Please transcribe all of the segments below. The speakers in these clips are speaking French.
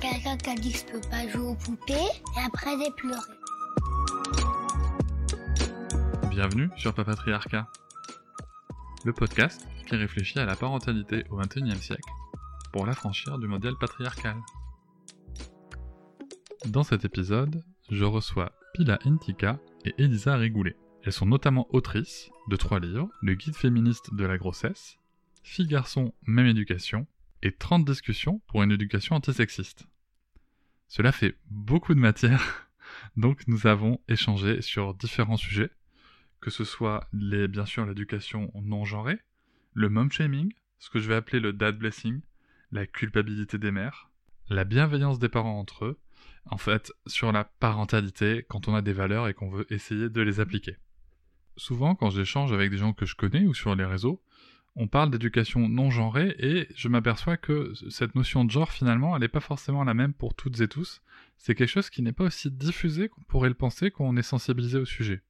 Quelqu'un qui a dit que je peux pas jouer aux poupées et après j'ai pleuré. Bienvenue sur Papatriarcat, le podcast qui réfléchit à la parentalité au XXIe siècle pour l'affranchir du modèle patriarcal. Dans cet épisode, je reçois Pila Intika et Elisa Rigoulet. Elles sont notamment autrices de trois livres, Le guide féministe de la grossesse, Filles garçons, même éducation, et 30 discussions pour une éducation antisexiste. Cela fait beaucoup de matière, donc nous avons échangé sur différents sujets, que ce soit bien sûr l'éducation non genrée, le mom shaming, ce que je vais appeler le dad blessing, la culpabilité des mères, la bienveillance des parents entre eux, en fait, sur la parentalité quand on a des valeurs et qu'on veut essayer de les appliquer. Souvent, quand j'échange avec des gens que je connais ou sur les réseaux, on parle d'éducation non genrée et je m'aperçois que cette notion de genre, finalement, elle n'est pas forcément la même pour toutes et tous. C'est quelque chose qui n'est pas aussi diffusé qu'on pourrait le penser quand on est sensibilisé au sujet.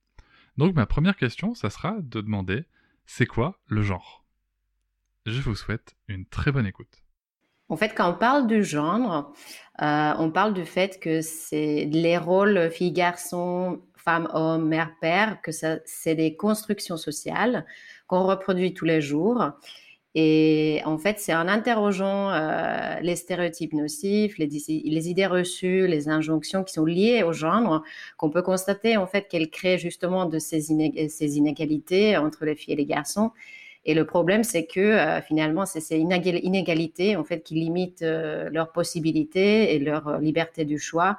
Donc ma première question, ça sera de demander, c'est quoi le genre? Je vous souhaite une très bonne écoute. En fait, quand on parle du genre, euh, on parle du fait que c'est les rôles fille-garçon, femme-homme, mère-père, que c'est des constructions sociales qu'on reproduit tous les jours. Et en fait, c'est en interrogeant euh, les stéréotypes nocifs, les, idées reçues, les injonctions qui sont liées au genre, qu'on peut constater en fait qu'elles créent justement de ces, inégalités entre les filles et les garçons et le problème, c'est que euh, finalement, c'est ces inégalités en fait qui limitent euh, leurs possibilités et leur liberté du choix.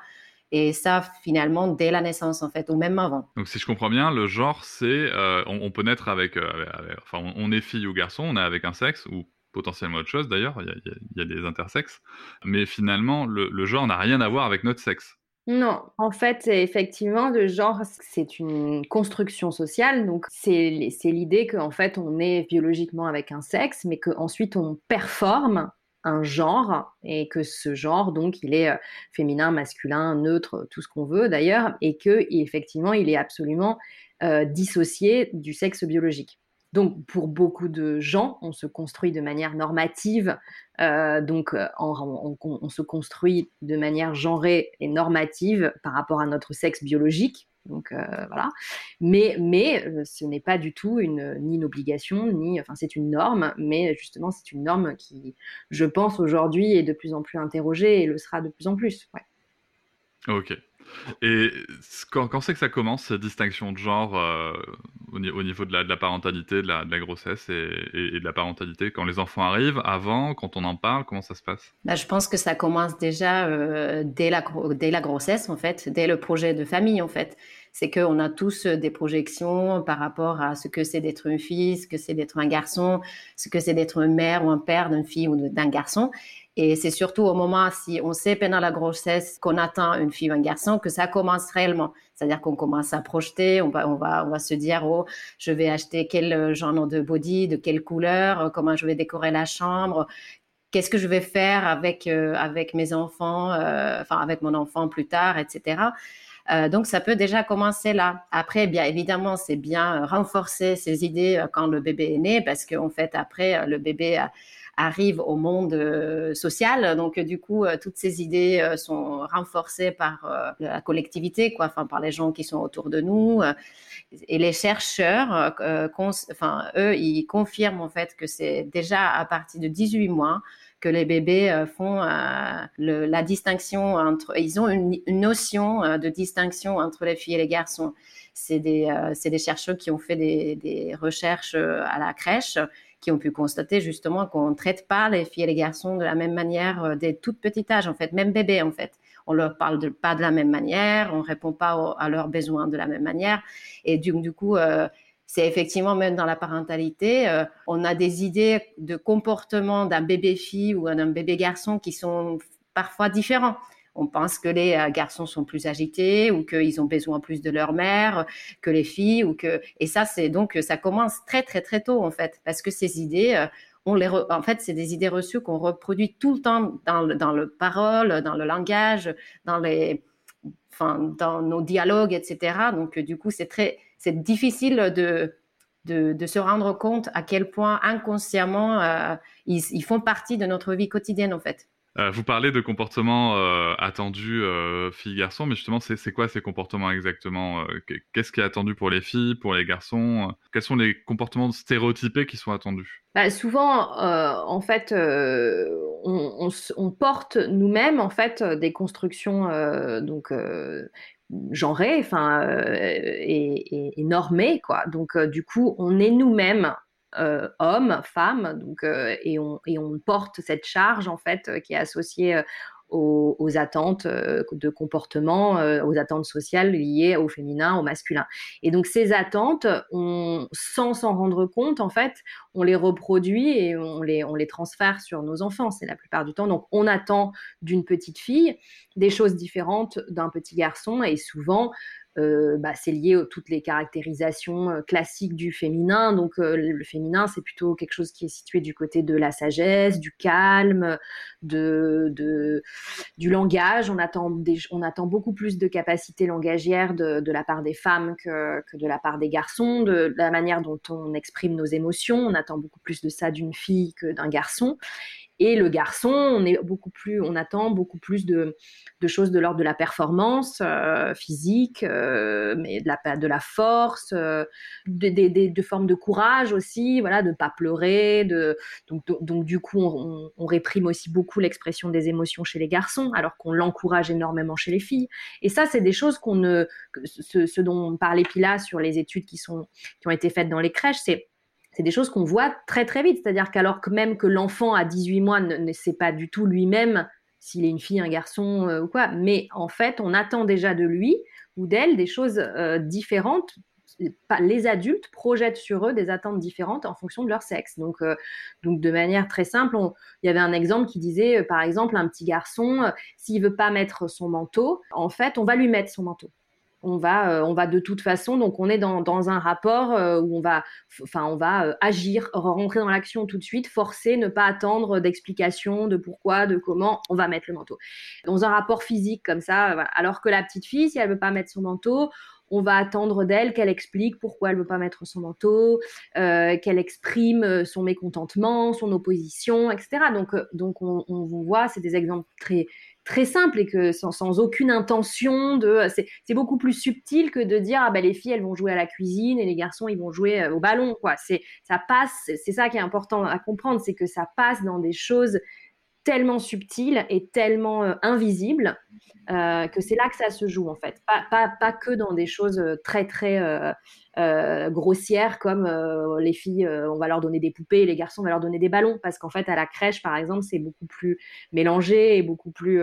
Et ça, finalement, dès la naissance, en fait, ou même avant. Donc, si je comprends bien, le genre, c'est on, peut naître avec, enfin, on, est fille ou garçon, on est avec un sexe ou potentiellement autre chose. D'ailleurs, il y, a des intersexes, mais finalement, le genre n'a rien à voir avec notre sexe. Non, en fait, effectivement, le genre, c'est une construction sociale. Donc, c'est l'idée qu'en fait, on est biologiquement avec un sexe, mais qu'ensuite, on performe un genre et que ce genre, donc, il est euh, féminin, masculin, neutre, tout ce qu'on veut d'ailleurs, et que effectivement, il est absolument euh, dissocié du sexe biologique. Donc, pour beaucoup de gens, on se construit de manière normative, euh, donc euh, on, se construit de manière genrée et normative par rapport à notre sexe biologique. Donc euh, voilà, mais, mais ce n'est pas du tout une, ni une obligation, ni enfin c'est une norme, mais justement c'est une norme qui, je pense aujourd'hui, est de plus en plus interrogée et le sera de plus en plus. Ouais. Ok. Et quand, quand c'est que ça commence, cette distinction de genre euh, au, niveau de la, parentalité, de la, grossesse et, de la parentalité, quand les enfants arrivent, avant, quand on en parle, comment ça se passe? Bah, Je pense que ça commence déjà euh, dès, la, dès la grossesse, en fait, dès le projet de famille, en fait. C'est qu'on a tous des projections par rapport à ce que c'est d'être une fille, ce que c'est d'être un garçon, ce que c'est d'être une mère ou un père d'une fille ou d'un garçon. Et c'est surtout au moment, si on sait pendant la grossesse qu'on attend une fille ou un garçon, que ça commence réellement. C'est-à-dire qu'on commence à projeter, on va, on va, on va se dire, oh, je vais acheter quel genre de body, de quelle couleur, comment je vais décorer la chambre, qu'est-ce que je vais faire avec, euh, avec mes enfants, euh, enfin, avec mon enfant plus tard, etc. Euh, donc, ça peut déjà commencer là. Après, bien évidemment, c'est bien renforcer ces idées quand le bébé est né, parce qu'en fait, après, le bébé arrive au monde euh, social. Donc, du coup, euh, toutes ces idées euh, sont renforcées par la collectivité, quoi, enfin, par les gens qui sont autour de nous. Et les chercheurs, enfin, eux, ils confirment en fait que c'est déjà à partir de 18 mois que les bébés font la distinction entre, ils ont une, notion de distinction entre les filles et les garçons. C'est des, des, chercheurs qui ont fait des, recherches à la crèche qui ont pu constater justement qu'on ne traite pas les filles et les garçons de la même manière euh, dès tout petit âge, en fait, même bébé, en fait. On leur parle pas de la même manière, on répond pas à leurs besoins de la même manière. Et du, coup, euh, c'est effectivement même dans la parentalité, euh, on a des idées de comportement d'un bébé fille ou d'un bébé garçon qui sont parfois différents. on pense que les garçons sont plus agités ou qu'ils ont besoin plus de leur mère que les filles ou que et ça c'est donc ça commence très très très tôt en fait parce que ces idées on les en fait c'est des idées reçues qu'on reproduit tout le temps dans, dans le parole, dans le langage, dans les enfin dans nos dialogues etc. Donc du coup c'est très c'est difficile de de, se rendre compte à quel point inconsciemment euh, ils, font partie de notre vie quotidienne en fait. Euh, vous parlez de comportements euh, attendus filles-garçons, mais justement, c'est quoi ces comportements exactement Qu'est-ce qui est attendu pour les filles, pour les garçons Quels sont les comportements stéréotypés qui sont attendus? Bah, Souvent, en fait, on, porte nous-mêmes en fait des constructions donc genré, enfin, euh, et, normé, quoi. Donc, euh, du coup, on est nous-mêmes euh, hommes, femmes, donc, et, on, et on porte cette charge, en fait, qui est associée aux, attentes euh, de comportement, euh, aux attentes sociales liées au féminin, au masculin. Et donc ces attentes, sans s'en rendre compte, en fait, on les reproduit et on les, on les transfère sur nos enfants, c'est la plupart du temps. Donc on attend d'une petite fille des choses différentes d'un petit garçon et souvent euh, bah, c'est lié à toutes les caractérisations euh, classiques du féminin. Donc euh, le féminin, c'est plutôt quelque chose qui est situé du côté de la sagesse, du calme, de, du langage. On attend, beaucoup plus de capacités langagières de, la part des femmes que, de la part des garçons, de, la manière dont on exprime nos émotions. On attend beaucoup plus de ça d'une fille que d'un garçon. Et le garçon, on est beaucoup plus, on attend beaucoup plus de, choses de l'ordre de la performance euh, physique, euh, mais de la, force, euh, de, formes de courage aussi, voilà, de pas pleurer. Donc, du coup, on, réprime aussi beaucoup l'expression des émotions chez les garçons, alors qu'on l'encourage énormément chez les filles. Et ça, c'est des choses qu'on ne, ce dont parlait Pila sur les études qui sont, qui ont été faites dans les crèches, c'est c'est des choses qu'on voit très très vite. C'est-à-dire qu'alors que même que l'enfant à 18 mois ne, sait pas du tout lui-même s'il est une fille, un garçon euh, ou quoi, mais en fait, on attend déjà de lui ou d'elle des choses euh, différentes. Les adultes projettent sur eux des attentes différentes en fonction de leur sexe. Donc, euh, donc de manière très simple, il y avait un exemple qui disait, par exemple, un petit garçon, s'il veut pas mettre son manteau, en fait, on va lui mettre son manteau on va, euh, on va de toute façon, donc on est dans, un rapport euh, où on va, enfin, on va euh, agir, rentrer dans l'action tout de suite, forcer, ne pas attendre d'explications de pourquoi, de comment, on va mettre le manteau. Dans un rapport physique comme ça, alors que la petite fille, si elle veut pas mettre son manteau, on va attendre d'elle qu'elle explique pourquoi elle veut pas mettre son manteau, qu'elle exprime son mécontentement, son opposition, etc. Donc, donc on, on voit, c'est des exemples très très simple et que sans, aucune intention de c'est beaucoup plus subtil que de dire ah ben les filles elles vont jouer à la cuisine et les garçons ils vont jouer euh, au ballon quoi. C'est ça passe c'est ça qui est important à comprendre c'est que ça passe dans des choses tellement subtiles et tellement euh, invisibles euh, que c'est là que ça se joue en fait pas, pas, pas que dans des choses très très euh, grossières comme euh, les filles, euh, on va leur donner des poupées, les garçons, on va leur donner des ballons, parce qu'en fait, à la crèche, par exemple, c'est beaucoup plus mélangé et beaucoup plus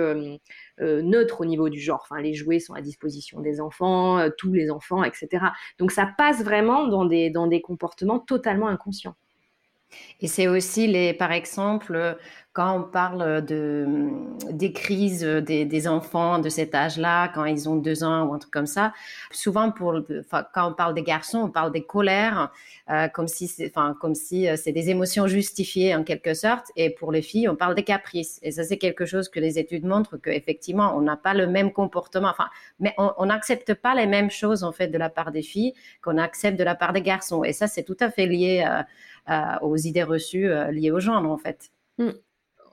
neutre au niveau du genre. Enfin, les jouets sont à disposition des enfants, tous les enfants, etc. Donc, ça passe vraiment dans des, dans des comportements totalement inconscients. Et c'est aussi les, par exemple, quand on parle de, des crises des, enfants de cet âge-là, quand ils ont deux ans ou un truc comme ça, souvent quand on parle des garçons, on parle des colères, euh, comme si c'est, si euh, des émotions justifiées en quelque sorte. Et pour les filles, on parle des caprices. Et ça, c'est quelque chose que les études montrent qu'effectivement, on n'a pas le même comportement. Enfin, mais on n'accepte pas les mêmes choses en fait de la part des filles qu'on accepte de la part des garçons. Et ça, c'est tout à fait lié euh, aux idées reçues liées au genre en fait. Mm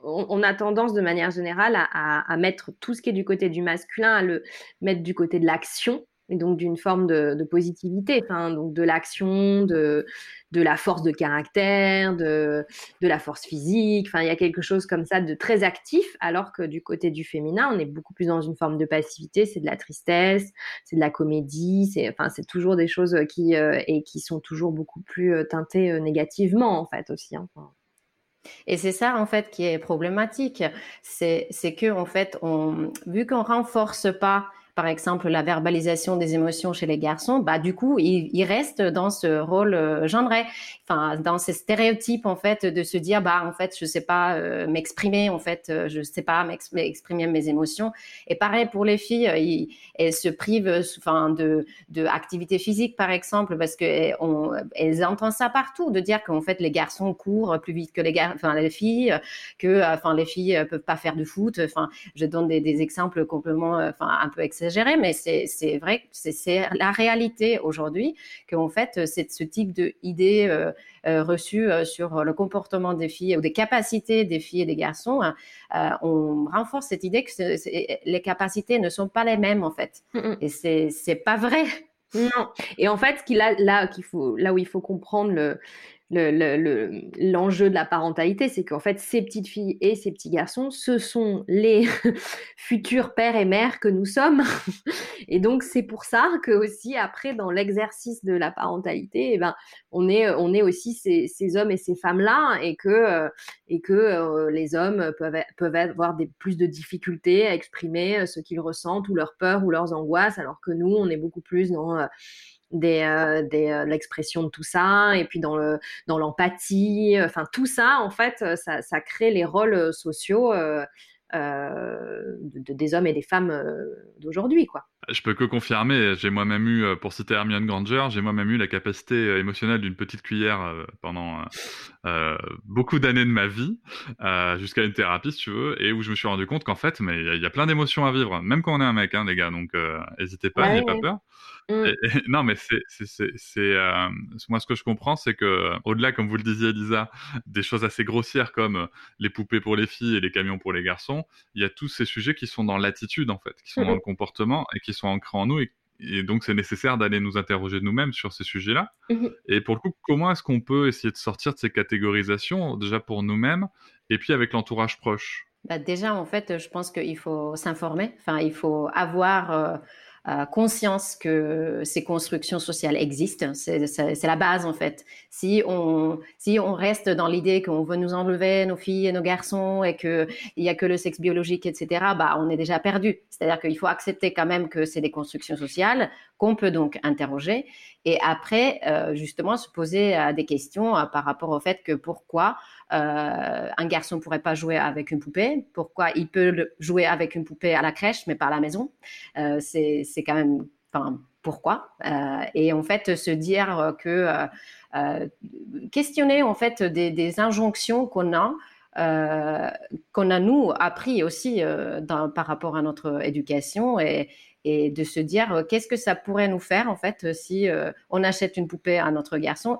on, a tendance de manière générale à, mettre tout ce qui est du côté du masculin, à le mettre du côté de l'action, et donc d'une forme de, positivité, donc de l'action, de, la force de caractère, de, la force physique. Enfin, il y a quelque chose comme ça de très actif, alors que du côté du féminin, on est beaucoup plus dans une forme de passivité. C'est de la tristesse, c'est de la comédie, c'est enfin, c'est toujours des choses qui euh, sont toujours beaucoup plus euh, teintées euh, négativement en fait aussi. Hein. Et c'est ça, en fait, qui est problématique. C'est que, en fait, on, vu qu'on renforce pas par exemple, la verbalisation des émotions chez les garçons, bah, du coup, ils, restent dans ce rôle euh, genré, enfin, dans ces stéréotypes, en fait, de se dire, bah, en fait, je sais pas euh, m'exprimer, en fait, euh, je sais pas m'exprimer mes émotions. Et pareil pour les filles, elles se privent, enfin, de, de activité physique, par exemple, parce que eh, elles entendent ça partout, de dire qu'en fait, les garçons courent plus vite que les, gar enfin, les filles, que, enfin, les filles peuvent pas faire de foot. Enfin, je donne des, des exemples complètement, enfin, un peu excessifs exagéré, mais c'est vrai, c'est la réalité aujourd'hui qu'en fait, c'est ce type d'idées euh, euh, reçues euh, sur le comportement des filles ou des capacités des filles et des garçons. Hein, on renforce cette idée que les capacités ne sont pas les mêmes en fait. Mm, mm. Et c'est pas vrai. Non. Et en fait, là, qu'il faut, là où il faut comprendre le, l'enjeu de la parentalité, c'est qu'en fait, ces petites filles et ces petits garçons, ce sont les futurs pères et mères que nous sommes. et donc, c'est pour ça que aussi, après, dans l'exercice de la parentalité, eh ben, on est, on est aussi ces, ces hommes et ces femmes-là, et que, euh, et que euh, les hommes peuvent, peuvent avoir plus de difficultés à exprimer euh, ce qu'ils ressentent, ou leurs peurs, ou leurs angoisses, alors que nous, on est beaucoup plus dans des, euh, euh, l'expression de tout ça et puis dans le dans l'empathie enfin tout ça en fait euh, ça, ça crée les rôles sociaux de, des hommes et des femmes d'aujourd'hui quoi je peux que confirmer, j'ai moi-même eu, pour citer Hermione Granger, j'ai moi-même eu la capacité émotionnelle d'une petite cuillère pendant euh, beaucoup d'années de ma vie, euh, jusqu'à une thérapie si tu veux, et où je me suis rendu compte qu'en fait, mais il y, a plein d'émotions à vivre, même quand on est un mec, hein, les gars, donc n'hésitez pas, n'ayez pas peur. Mmh. non, mais c'est, euh, moi ce que je comprends, c'est que au-delà, comme vous le disiez, Lisa, des choses assez grossières comme euh, les poupées pour les filles et les camions pour les garçons, il y a tous ces sujets qui sont dans l'attitude en fait, qui sont dans mmh. le comportement et qui sont ancrés en nous et, donc c'est nécessaire d'aller nous interroger nous-mêmes sur ces sujets-là. Mmh. Et pour le coup, comment est-ce qu'on peut essayer de sortir de ces catégorisations déjà pour nous-mêmes et puis avec l'entourage proche? Bah déjà, en fait, je pense qu'il faut s'informer. Enfin, il faut avoir euh, conscience que ces constructions sociales existent. C'est la base en fait. Si on, si on reste dans l'idée qu'on veut nous enlever nos filles et nos garçons et qu'il n'y a que le sexe biologique, etc., bah, on est déjà perdu. C'est-à-dire qu'il faut accepter quand même que c'est des constructions sociales qu'on peut donc interroger et après, euh, justement, se poser euh, des questions euh, par rapport au fait que pourquoi un garçon pourrait pas jouer avec une poupée, pourquoi il peut jouer avec une poupée à la crèche mais pas à la maison. c'est quand même, enfin, pourquoi Et en fait, se dire que questionner en fait des, injonctions qu'on a. qu'on a nous appris aussi par rapport à notre éducation et, et de se dire euh, qu'est-ce que ça pourrait nous faire en fait euh, si euh, on achète une poupée à notre garçon?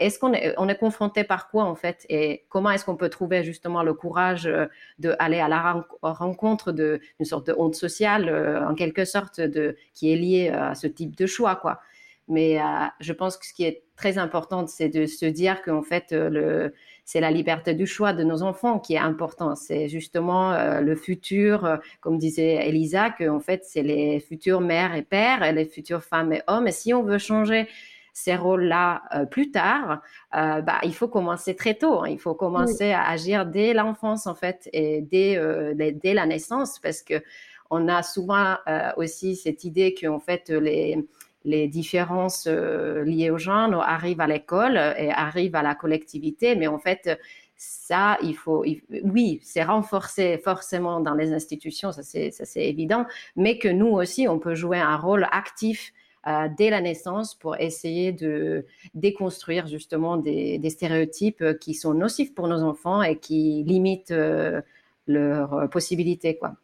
Est-ce qu'on est, on est confronté par quoi en fait? Et comment est-ce qu'on peut trouver justement le courage d'aller à la rencontre d'une sorte de honte sociale en quelque sorte de, qui est liée à ce type de choix quoi? Mais je pense que ce qui est très important, c'est de se dire qu'en fait, le, c'est la liberté du choix de nos enfants qui est important. C'est justement euh, le futur, euh, comme disait Elisa, que en fait, c'est les futures mères et pères et les futures femmes et hommes. Et si on veut changer ces rôles-là euh, plus tard, bah, il faut commencer très tôt. Hein. Il faut commencer à agir dès l'enfance, en fait, et dès, dès, la naissance, parce que on a souvent aussi cette idée qu'en fait, les les différences euh, liées au genre arrivent à l'école et arrivent à la collectivité, mais en fait, ça, il faut, oui, c'est renforcé forcément dans les institutions, ça c'est, évident, mais que nous aussi, on peut jouer un rôle actif euh, dès la naissance pour essayer de déconstruire justement des, stéréotypes qui sont nocifs pour nos enfants et qui limitent euh, leurs possibilités, quoi.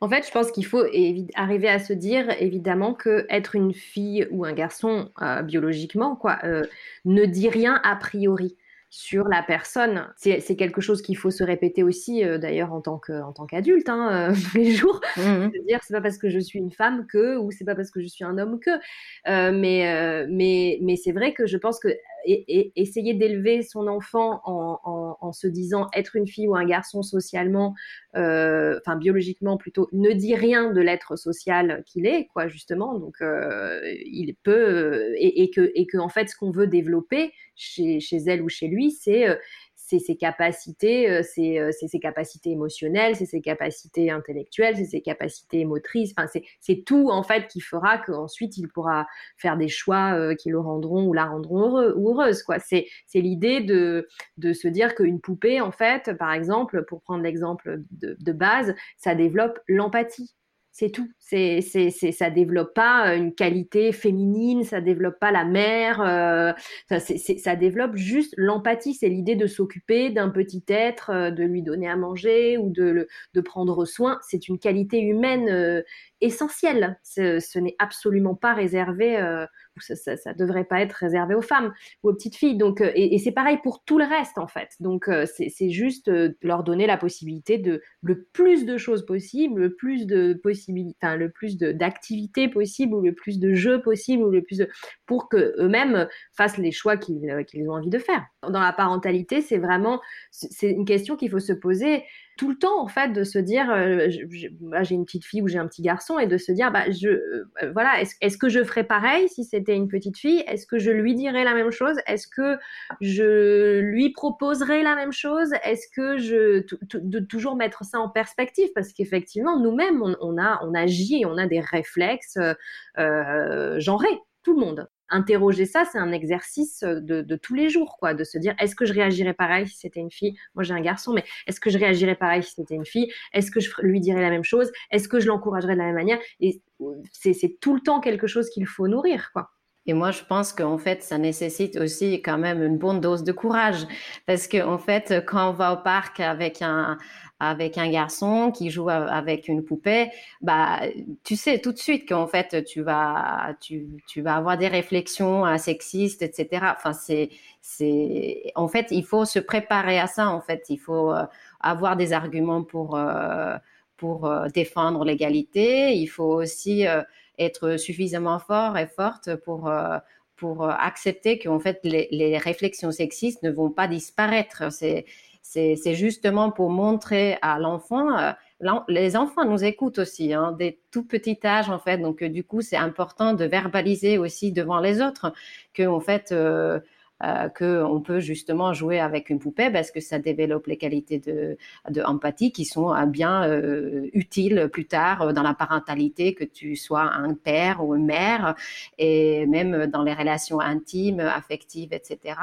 En fait, je pense qu'il faut arriver à se dire évidemment que être une fille ou un garçon euh, biologiquement quoi euh, ne dit rien a priori sur la personne. C'est quelque chose qu'il faut se répéter aussi, euh, d'ailleurs, en tant qu'adulte, hein, tous les jours. Mmh dire, c'est pas parce que je suis une femme que, ou c'est pas parce que je suis un homme que. mais mais, mais c'est vrai que je pense que et, essayer d'élever son enfant en, se disant être une fille ou un garçon socialement, euh, enfin biologiquement plutôt, ne dit rien de l'être social qu'il est, quoi, justement. Donc, euh, il peut, et, que, et que, en fait, ce qu'on veut développer chez, chez elle ou chez lui, c'est c'est ses capacités, euh, c'est ses capacités émotionnelles, c'est ses capacités intellectuelles, c'est ses capacités motrices. Enfin, c'est tout en fait qui fera qu'ensuite il pourra faire des choix qui le rendront ou la rendront heureux ou heureuse. Quoi. C'est l'idée de, de se dire qu'une poupée, en fait, par exemple, pour prendre l'exemple de, de base, ça développe l'empathie. C'est tout. C'est, c'est, ça développe pas euh, une qualité féminine, ça développe pas la mère, euh, ça, développe juste l'empathie. C'est l'idée de s'occuper d'un petit être, euh, de lui donner à manger ou de prendre soin. C'est une qualité humaine essentielle. Ce, n'est absolument pas réservé ça, ça, devrait pas être réservé aux femmes ou aux petites filles. Donc, euh, et, c'est pareil pour tout le reste en fait. Donc, euh, c'est juste euh, leur donner la possibilité de le plus de choses possibles, le plus de possibilités, enfin, le plus d'activités possibles ou le plus de jeux possibles ou le plus pour que eux-mêmes fassent les choix qu'ils ont envie de faire. Dans la parentalité, c'est vraiment, c'est une question qu'il faut se poser tout le temps en fait de se dire euh, j'ai une petite fille ou j'ai un petit garçon et de se dire bah je euh, voilà est-ce que je ferais pareil si c'était une petite fille? Est-ce que je lui dirais la même chose? Est-ce que je lui proposerais la même chose? Est-ce que je de toujours mettre ça en perspective? Parce qu'effectivement nous-mêmes on, a on agit on a des réflexes euh, genrés tout le monde interroger ça, c'est un exercice de, tous les jours, quoi, de se dire est-ce que je réagirais pareil si c'était une fille? Moi, j'ai un garçon, mais est-ce que je réagirais pareil si c'était une fille? Est-ce que je lui dirais la même chose? Est-ce que je l'encouragerais de la même manière? Et c'est tout le temps quelque chose qu'il faut nourrir, quoi. Et moi, je pense qu'en fait, ça nécessite aussi quand même une bonne dose de courage. Parce qu'en en fait, quand on va au parc avec un, avec un garçon qui joue avec une poupée, bah, tu sais tout de suite qu'en fait, tu vas, tu, tu, vas avoir des réflexions euh, sexistes, etc. Enfin, c'est, c'est, en fait, il faut se préparer à ça. En fait, il faut euh, avoir des arguments pour, euh, pour défendre l'égalité. Il faut aussi être suffisamment fort et forte pour pour accepter qu'en fait les, les, réflexions sexistes ne vont pas disparaître. C'est c'est justement pour montrer à l'enfant, euh, les enfants nous écoutent aussi, hein, des tout petits âges en fait. Donc euh, du coup, c'est important de verbaliser aussi devant les autres que en fait euh, qu'on peut justement jouer avec une poupée parce que ça développe les qualités de, empathie qui sont bien utiles plus tard dans la parentalité, que tu sois un père ou une mère, et même dans les relations intimes, affectives, etc.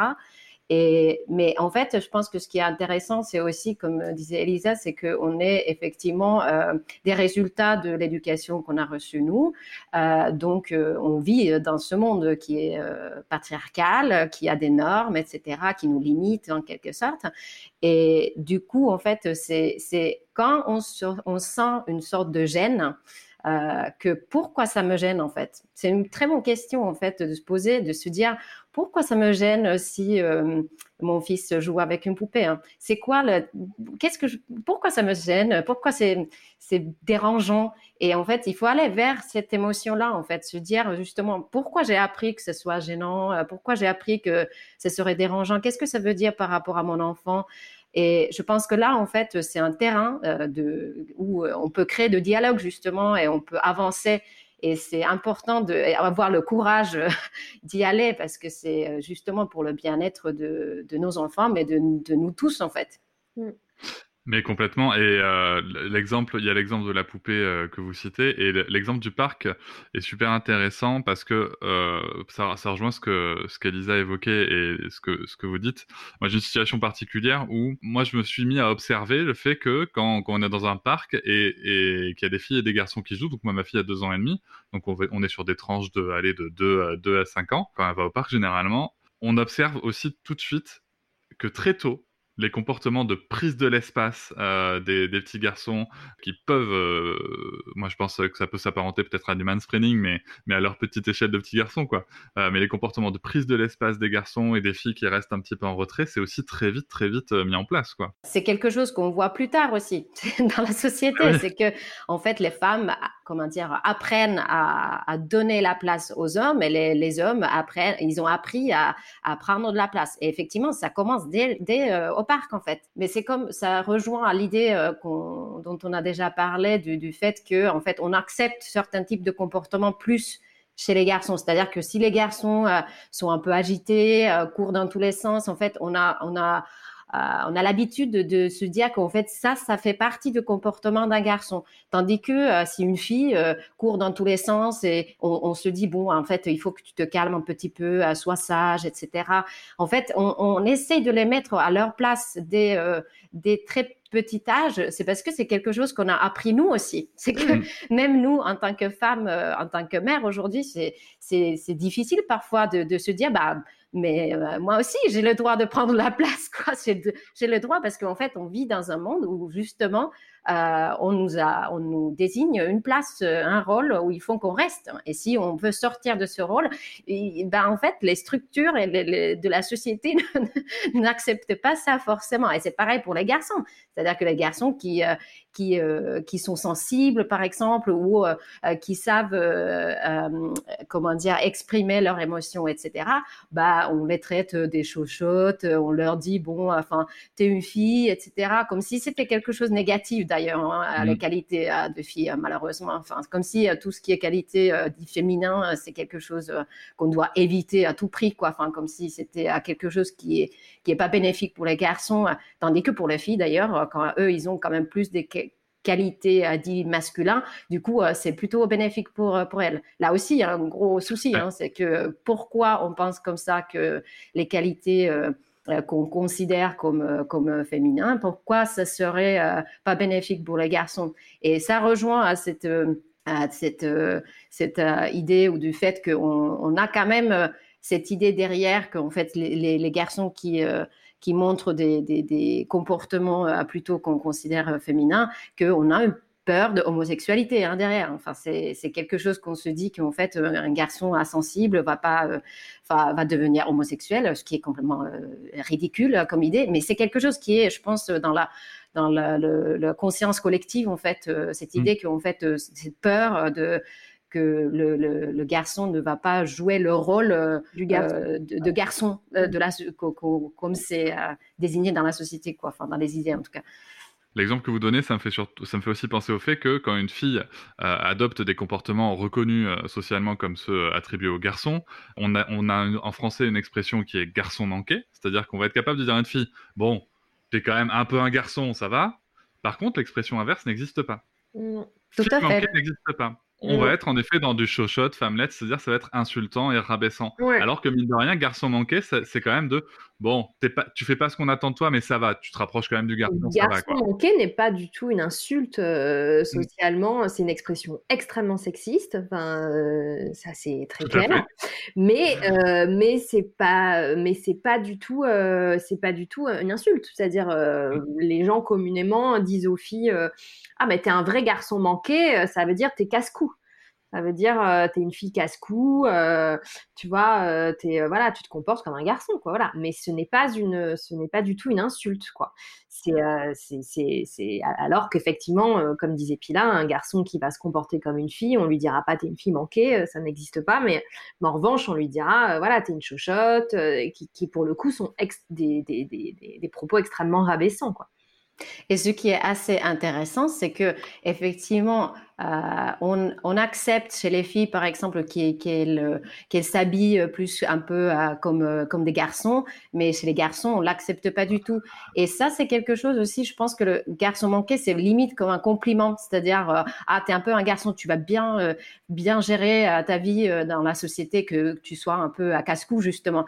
Mais en fait, je pense que ce qui est intéressant, c'est aussi, comme disait Elisa, c'est qu'on est effectivement euh, des résultats de l'éducation qu'on a reçue nous. Euh, donc, euh, on vit dans ce monde qui est patriarcal, qui a des normes, etc., qui nous limitent en quelque sorte. Et du coup, en fait, c'est quand on, sent une sorte de gêne, euh, que pourquoi ça me gêne en fait? C'est une très bonne question en fait de se poser, de se dire pourquoi ça me gêne si euh, mon fils joue avec une poupée hein? C'est quoi le Qu'est-ce que Pourquoi ça me gêne? Pourquoi c'est c'est dérangeant? Et en fait, il faut aller vers cette émotion-là en fait, se dire justement pourquoi j'ai appris que ce soit gênant, pourquoi j'ai appris que ce serait dérangeant, qu'est-ce que ça veut dire par rapport à mon enfant? Et je pense que là, en fait, c'est un terrain euh, où euh, on peut créer de dialogue justement et on peut avancer. Et c'est important d'avoir le courage d'y aller parce que c'est euh, justement pour le bien-être de, nos enfants, mais de, de nous tous en fait. Mm. Mais complètement. Et euh, l'exemple, il y a l'exemple de la poupée euh, que vous citez, et l'exemple du parc est super intéressant parce que euh, ça, rejoint ce que ce qu'Elisa évoquait et ce que ce que vous dites. Moi, j'ai une situation particulière où moi, je me suis mis à observer le fait que quand, quand on est dans un parc et, et qu'il y a des filles et des garçons qui jouent, donc moi, ma fille a deux ans et demi, donc on, on est sur des tranches de aller de 2 à 2 à 5 ans quand elle va au parc généralement, on observe aussi tout de suite que très tôt les comportements de prise de l'espace euh, des, petits garçons qui peuvent, euh, moi je pense que ça peut s'apparenter peut-être à du mansplaining, mais, mais à leur petite échelle de petits garçons, quoi. Euh, mais les comportements de prise de l'espace des garçons et des filles qui restent un petit peu en retrait, c'est aussi très vite, très vite mis en place, quoi. C'est quelque chose qu'on voit plus tard aussi dans la société, c'est que en fait les femmes, comment dire, apprennent à, donner la place aux hommes et les, hommes apprennent, ils ont appris à, prendre de la place. Et effectivement, ça commence dès, dès parc en fait. Mais c'est comme ça rejoint à l'idée euh, dont on a déjà parlé du, fait que en fait on accepte certains types de comportements plus chez les garçons. C'est-à-dire que si les garçons euh, sont un peu agités, euh, courent dans tous les sens, en fait on a on a on a l'habitude de, se dire qu'en fait ça, ça fait partie du comportement d'un garçon. Tandis que si une fille court dans tous les sens et on, se dit bon, en fait, il faut que tu te calmes un petit peu, sois sage, etc. En fait, on, on essaye de les mettre à leur place des, des très petit âge, c'est parce que c'est quelque chose qu'on a appris nous aussi. C'est que mm. même nous, en tant que femme, euh, en tant que mère aujourd'hui, c'est difficile parfois de, se dire, bah, mais euh, moi aussi, j'ai le droit de prendre la place. J'ai le droit parce qu'en fait, on vit dans un monde où justement, on, nous a, on nous désigne une place, euh, un rôle où il faut qu'on reste. Et si on veut sortir de ce rôle, ben en fait, les structures et de la société n'acceptent pas ça forcément. Et c'est pareil pour les garçons. C'est-à-dire que les garçons qui, euh, qui, qui sont sensibles, par exemple, ou qui savent, comment dire, exprimer leurs émotions, etc., bah, on les traite des chochottes, on leur dit, bon, enfin, t'es une fille, etc., comme si c'était quelque chose de négatif d'ailleurs, hein, à la mm. qualité de fille, malheureusement. Enfin, comme si euh, tout ce qui est qualité euh, dit féminin, euh, c'est quelque chose qu'on doit éviter à tout prix, quoi. Enfin, comme si c'était quelque chose qui est, qui est pas bénéfique pour les garçons, tandis que pour les filles, d'ailleurs, quand eux, ils ont quand même plus des qualités dites masculins, du coup, c'est plutôt bénéfique pour, pour elles. Là aussi, il y a un gros souci, hein, c'est que pourquoi on pense comme ça que les qualités euh, qu'on considère comme, euh, comme féminin, pourquoi ça serait euh, pas bénéfique pour les garçons? Et ça rejoint à cette, à cette, cette idée ou du fait qu'on on a quand même cette idée derrière qu'en fait les, les, garçons qui qui montrent des, des, comportements plutôt qu'on considère féminins, qu'on a peur de homosexualité hein, derrière. Enfin, c'est quelque chose qu'on se dit qu'en fait, euh, un garçon insensible va pas, euh, va, devenir homosexuel, ce qui est complètement euh, ridicule comme idée. Mais c'est quelque chose qui est, je pense, dans la dans la, conscience collective, en fait, cette mmh. idée qu'en fait, cette peur de que le, le, garçon ne va pas jouer le rôle du de, garçon, de la, comme c'est désigné dans la société, quoi, enfin dans les idées en tout cas. L'exemple que vous donnez, ça me, fait ça me fait aussi penser au fait que quand une fille euh, adopte des comportements reconnus euh, socialement comme ceux attribués aux garçons, on a, on a en français une expression qui est garçon manqué, c'est-à-dire qu'on va être capable de dire à une fille, bon, t'es quand même un peu un garçon, ça va. Par contre, l'expression inverse n'existe pas. tout à fait. n'existe pas on va être en effet dans du chochotte, femmelette, c'est-à-dire ça va être insultant et rabaissant. Alors que mine de rien, garçon manqué, c'est quand même de bon, pas, tu fais pas ce qu'on attend de toi, mais ça va, tu te rapproches quand même du garçon. Garçon manqué n'est pas du tout une insulte euh, mm. socialement, c'est une expression extrêmement sexiste. Enfin, euh, ça c'est très clair. Mais euh, mais c'est pas mais c'est pas du tout c'est pas du tout une insulte. C'est-à-dire mm. les gens communément disent aux filles ah mais t'es un vrai garçon manqué, ça veut dire t'es casse-cou. Ça veut dire, euh, tu es une fille casse-cou, euh, tu vois, euh, es, voilà, tu te comportes comme un garçon, quoi. Voilà. Mais ce n'est pas une, ce n'est pas du tout une insulte, quoi. C'est, alors qu'effectivement, comme disait Pila, un garçon qui va se comporter comme une fille, on lui dira pas t'es une fille manquée, ça n'existe pas. Mais, en revanche, on lui dira, voilà, t'es une chochotte, qui, qui, pour le coup sont des, des, des, des propos extrêmement rabaissants, quoi. Et ce qui est assez intéressant, c'est que effectivement, euh, on, accepte chez les filles, par exemple, qu'elles s'habillent plus un peu euh, comme, euh, comme des garçons, mais chez les garçons, on l'accepte pas du tout. Et ça, c'est quelque chose aussi, je pense que le garçon manqué, c'est limite comme un compliment, c'est-à-dire, ah, tu es un peu un garçon, tu vas bien, bien gérer ta vie dans la société, que tu sois un peu à casse-cou, justement.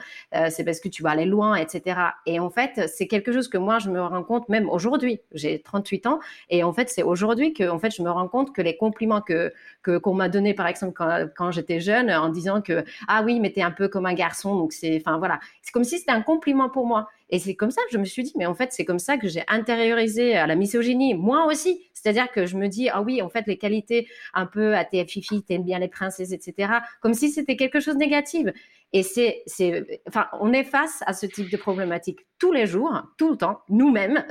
c'est parce que tu vas aller loin, etc. Et en fait, c'est quelque chose que moi, je me rends compte, même aujourd'hui, j'ai 38 ans, et en fait, c'est aujourd'hui que en fait, je me rends compte que les compliments que qu'on m'a donné par exemple quand, j'étais jeune en disant que ah oui mais t'es un peu comme un garçon donc c'est enfin voilà c'est comme si c'était un compliment pour moi. Et c'est comme ça que je me suis dit mais en fait c'est comme ça que j'ai intériorisé à la misogynie. Moi aussi. C'est-à-dire que je me dis ah oui en fait les qualités un peu à tes fifi t'aimes bien les princesses etc comme si c'était quelque chose de négatif. Et c'est, c'est, enfin, on est face à ce type de problématique tous les jours, tout le temps, nous-mêmes.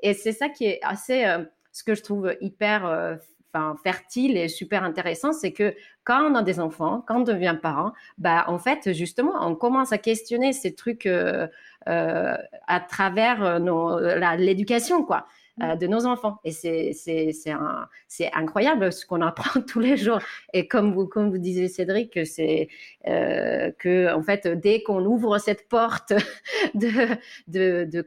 Et c'est ça qui est assez, euh, ce que je trouve hyper euh, enfin, fertile et super intéressant, c'est que quand on a des enfants, quand on devient parent, bah, en fait, justement, on commence à questionner ces trucs euh, euh, à travers euh, l'éducation, quoi. euh, de nos enfants. Et c'est incroyable ce qu'on apprend tous les jours. Et comme vous, comme vous disiez, Cédric, c'est euh, que, en fait, dès qu'on ouvre cette porte, de, de, de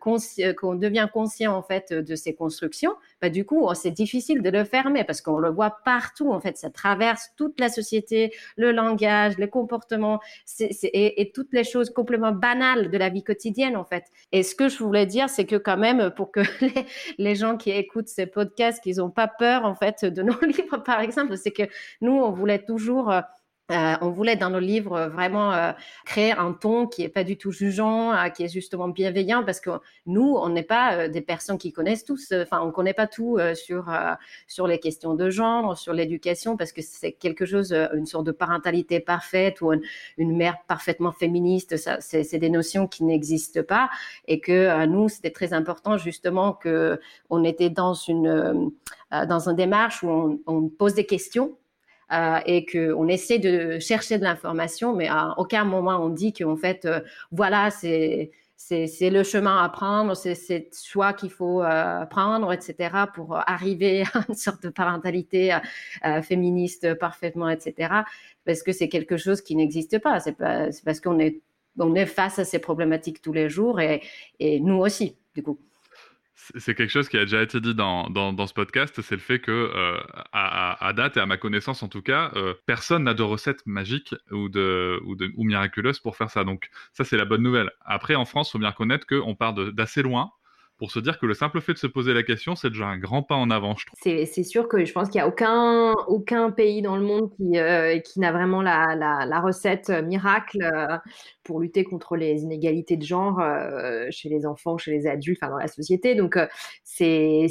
qu'on devient conscient, en fait, de ces constructions, bah, du coup, c'est difficile de le fermer parce qu'on le voit partout. En fait, ça traverse toute la société, le langage, les comportements et, toutes les choses complètement banales de la vie quotidienne, en fait. Et ce que je voulais dire, c'est que quand même, pour que les, les gens qui écoutent ces podcasts, qu'ils n'ont pas peur en fait de nos livres, par exemple, c'est que nous, on voulait toujours euh, euh, on voulait dans nos livres vraiment euh, créer un ton qui est pas du tout jugeant, qui est justement bienveillant, parce que nous, on n'est pas des personnes qui connaissent tous. Enfin, on connaît pas tout sur sur les questions de genre, sur l'éducation, parce que c'est quelque chose, une sorte de parentalité parfaite ou une, mère parfaitement féministe. C'est des notions qui n'existent pas, et que nous, c'était très important justement que on était dans une dans démarche où on pose des questions euh, et qu'on essaie de chercher de l'information, mais à aucun moment on dit qu'en fait, euh, voilà, c'est le chemin à prendre, c'est ce choix qu'il faut euh, prendre, etc., pour arriver à une sorte de parentalité féministe parfaitement, etc., parce que c'est quelque chose qui n'existe pas. C'est parce qu'on est, face à ces problématiques tous les jours et nous aussi, du coup c'est quelque chose qui a déjà été dit dans, dans, ce podcast, c'est le fait que, euh, à, date et à ma connaissance en tout cas, euh, personne n'a de recette magique ou, de, ou, ou miraculeuse pour faire ça. Donc ça, c'est la bonne nouvelle. Après, en France, il faut bien reconnaître qu'on part d'assez loin pour se dire que le simple fait de se poser la question, c'est déjà un grand pas en avant, je trouve. C'est sûr que je pense qu'il n'y a aucun, aucun pays dans le monde qui, euh, qui n'a vraiment la, la, recette miracle euh, pour lutter contre les inégalités de genre euh, chez les enfants, chez les adultes, enfin dans la société. Donc, c'est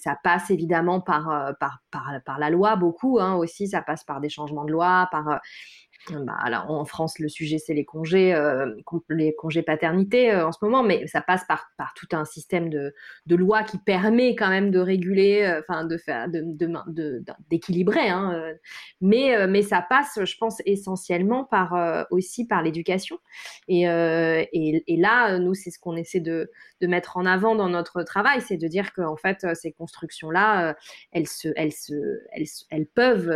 ça passe évidemment par, par, par, par, la loi beaucoup hein, aussi, ça passe par des changements de loi, par bah, alors, en France, le sujet, c'est les congés, euh, les congés paternité euh, en ce moment, mais ça passe par, par tout un système de, de lois qui permet quand même de réguler, euh, enfin, de faire, de, d'équilibrer. Hein, mais, mais ça passe, je pense, essentiellement par aussi par l'éducation. Et, et, là, nous, c'est ce qu'on essaie de, de mettre en avant dans notre travail, c'est de dire qu'en fait, ces constructions-là, elles se, elles se, elles peuvent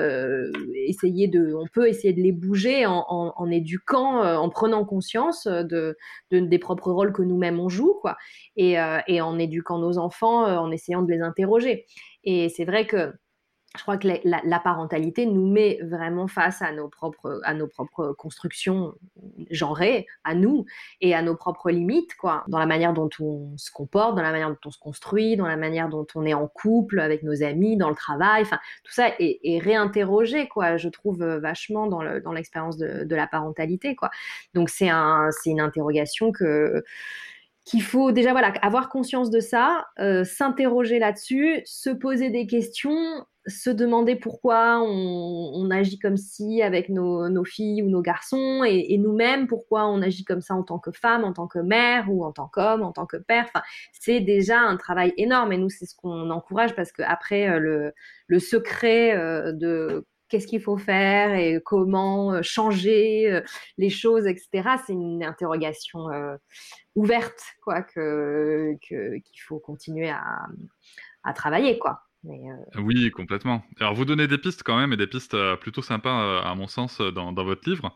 essayer de, on peut essayer de les bouger en, éduquant, euh, en prenant conscience euh, de, des propres rôles que nous-mêmes on joue, quoi, et, euh, et en éduquant nos enfants, en essayant de les interroger. Et c'est vrai que je crois que la, parentalité nous met vraiment face à nos propres, à nos propres constructions genrées, à nous, et à nos propres limites, quoi, dans la manière dont on se comporte, dans la manière dont on se construit, dans la manière dont on est en couple avec nos amis, dans le travail, enfin, tout ça est, réinterrogé, quoi, je trouve euh, vachement dans l'expérience dans de, de, la parentalité, quoi. Donc c'est un, une interrogation que qu'il faut déjà voilà avoir conscience de ça, euh, s'interroger là-dessus, se poser des questions se demander pourquoi on, agit comme si avec nos, filles ou nos garçons et, nous-mêmes pourquoi on agit comme ça en tant que femme, en tant que mère ou en tant qu'homme, en tant que père. C'est déjà un travail énorme et nous c'est ce qu'on encourage parce que après euh, le, secret euh, de qu'est-ce qu'il faut faire et comment euh, changer les choses, etc. C'est une interrogation ouverte quoi que qu'il faut continuer à, à travailler quoi. Euh, oui, complètement. Alors, vous donnez des pistes quand même, et des pistes euh, plutôt sympas, euh, à mon sens, dans, votre livre.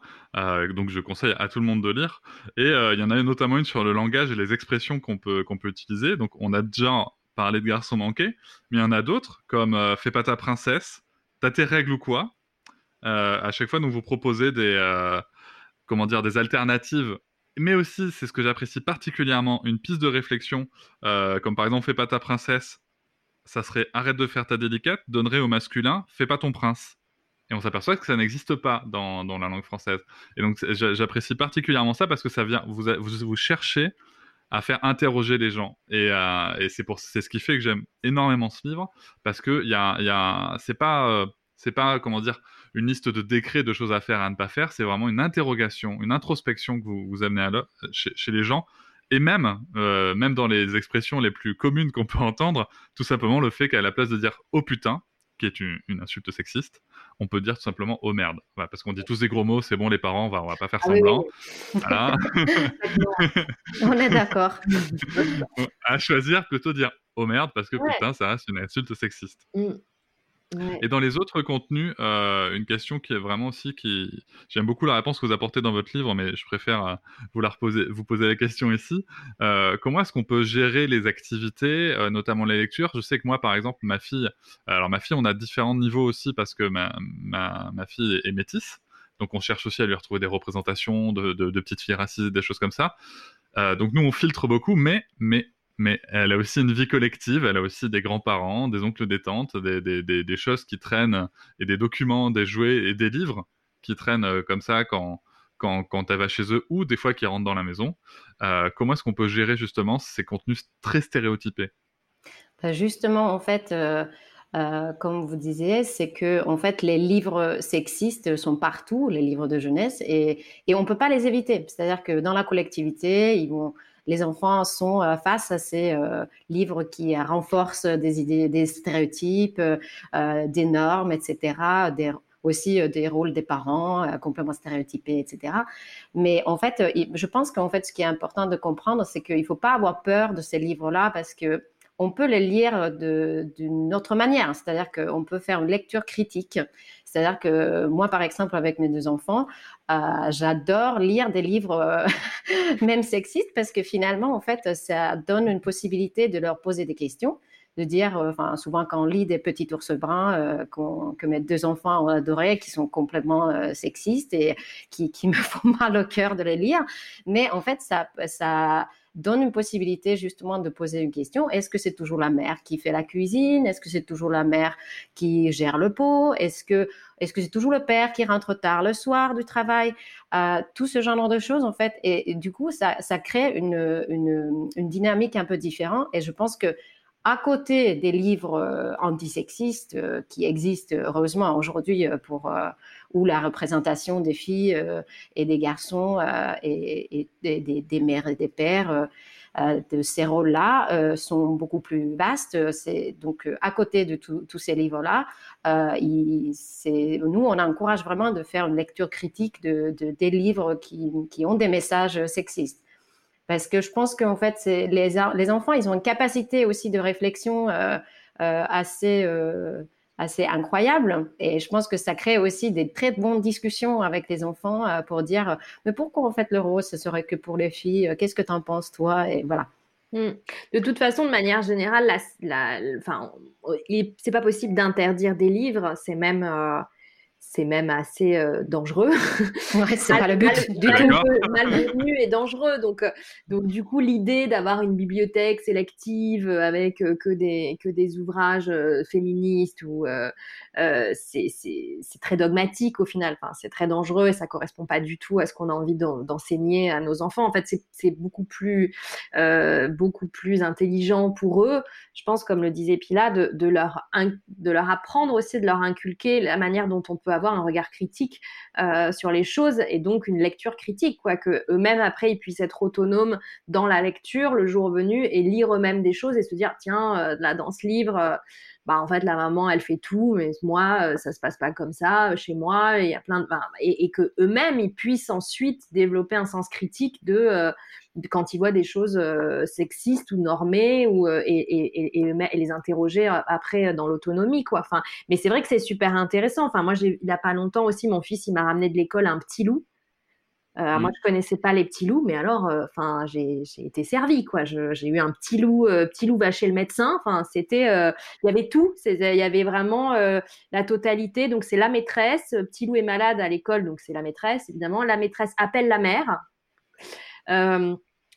donc, je conseille à tout le monde de lire. Et il y en a notamment une sur le langage et les expressions qu'on peut, qu'on peut utiliser. Donc, on a déjà parlé de garçons manqués, mais il y en a d'autres, comme Fais pas ta princesse, T'as tes règles ou quoi? À chaque fois, nous vous proposez des, comment dire, des alternatives mais aussi, c'est ce que j'apprécie particulièrement, une piste de réflexion, comme par exemple Fais pas ta princesse, ça serait arrête de faire ta délicate, donnerait au masculin fais pas ton prince. Et on s'aperçoit que ça n'existe pas dans, la langue française. Et donc j'apprécie particulièrement ça parce que ça vient, vous, vous, cherchez à faire interroger les gens. Et, euh, c'est pour c'est ce qui fait que j'aime énormément ce livre parce que il y a, y a c'est pas euh, c'est pas comment dire une liste de décrets de choses à faire et à ne pas faire. C'est vraiment une interrogation, une introspection que vous, vous amenez à chez, chez les gens et même, euh, même dans les expressions les plus communes qu'on peut entendre, tout simplement le fait qu'à la place de dire oh putain, qui est une, insulte sexiste, on peut dire tout simplement oh merde. parce qu'on dit tous des gros mots, c'est bon les parents, on va, on va pas faire ah semblant. on est d'accord. à choisir, plutôt dire oh merde, parce que putain, ça reste une insulte sexiste. Et dans les autres contenus, euh, une question qui est vraiment aussi qui. J'aime beaucoup la réponse que vous apportez dans votre livre, mais je préfère euh, vous la reposer, vous poser la question ici. Euh, comment est-ce qu'on peut gérer les activités, notamment les lectures? Je sais que moi, par exemple, ma fille. Alors ma fille, on a différents niveaux aussi parce que ma, ma, ma fille est métisse. Donc on cherche aussi à lui retrouver des représentations de, de, petites filles racisées, des choses comme ça. donc nous, on filtre beaucoup, mais, mais mais elle a aussi une vie collective, elle a aussi des grands-parents, des oncles des, des, des, choses qui traînent, et des documents, des jouets et des livres qui traînent euh, comme ça quand, quand, quand, elle va chez eux ou des fois qui rentrent dans la maison. Euh, comment est-ce qu'on peut gérer justement ces contenus très stéréotypés? Bah, Justement, en fait, euh, comme vous disiez, c'est que en fait, les livres sexistes sont partout, les livres de jeunesse, et, et on ne peut pas les éviter. C'est-à-dire que dans la collectivité, ils vont les enfants sont euh, face à ces euh, livres qui renforcent des idées, des stéréotypes, euh, des normes, etc., aussi des rôles des parents complètement stéréotypés, etc. Mais en fait, je pense qu'en fait, ce qui est important de comprendre, c'est qu'il ne faut pas avoir peur de ces livres-là parce que on peut les lire d'une autre manière, c'est-à-dire qu'on peut faire une lecture critique. C'est-à-dire que moi, par exemple, avec mes deux enfants, euh, j'adore lire des livres euh, même sexistes parce que finalement, en fait, ça donne une possibilité de leur poser des questions de dire, euh, enfin, souvent quand on lit des petits ours bruns que mes deux enfants ont adoré, qui sont complètement sexistes et qui, me font mal au cœur de les lire, mais en fait, ça, donne une possibilité justement de poser une question. Est-ce que c'est toujours la mère qui fait la cuisine? Est-ce que c'est toujours la mère qui gère le pot? Est-ce que est-ce que c'est toujours le père qui rentre tard le soir du travail? Euh, Tout ce genre de choses en fait. Et, du coup, ça, ça crée une, une, dynamique un peu différente. Et je pense que à côté des livres euh, antisexistes euh, qui existent heureusement aujourd'hui pour où la représentation des filles euh, et des garçons euh, et, des, mères et des pères euh, de ces rôles-là sont beaucoup plus vastes. Donc à côté de tous ces livres-là, nous on encourage vraiment de faire une lecture critique de, des livres qui, qui, ont des messages sexistes. Parce que je pense qu'en fait, les, enfants, ils ont une capacité aussi de réflexion assez assez incroyable. Et je pense que ça crée aussi des très bonnes discussions avec les enfants euh, pour dire, mais pourquoi en fait le rose, ce serait que pour les filles? Qu'est-ce que tu en penses, toi? Et voilà. Hmm. De toute façon, de manière générale, c'est pas possible d'interdire des livres. C'est même, euh, c'est même assez euh, dangereux. Ouais, c'est pas le but du tout. Malvenu et dangereux. Donc, euh, donc du coup, l'idée d'avoir une bibliothèque sélective avec euh, que des que des ouvrages féministes ou c'est très dogmatique au final. Enfin, c'est très dangereux et ça correspond pas du tout à ce qu'on a envie d'enseigner à nos enfants. En fait, c'est beaucoup plus beaucoup plus intelligent pour eux. Je pense, comme le disait Pila, de, de leur de leur apprendre aussi de leur inculquer la manière dont on peut avoir un regard critique euh, sur les choses et donc une lecture critique, quoi, que eux-mêmes après ils puissent être autonomes dans la lecture le jour venu et lire eux-mêmes des choses et se dire tiens euh, là dans ce livre euh, bah en fait la maman elle fait tout mais moi ça se passe pas comme ça chez moi il y a plein de et, et que eux-mêmes ils puissent ensuite développer un sens critique de quand ils voient des choses euh, sexistes ou normées ou, euh, et, et, les interroger euh, après dans l'autonomie quoi. Enfin mais c'est vrai que c'est super intéressant. Enfin moi il n'y a pas longtemps aussi mon fils il m'a ramené de l'école un petit loup Moi, je connaissais pas les petits loups, mais alors, enfin, j'ai été servie, quoi. J'ai eu un petit loup, petit loup va chez le médecin. Enfin, c'était, il y avait tout. Il y avait vraiment la totalité. Donc, c'est la maîtresse. Petit loup est malade à l'école, donc c'est la maîtresse, évidemment. La maîtresse appelle la mère.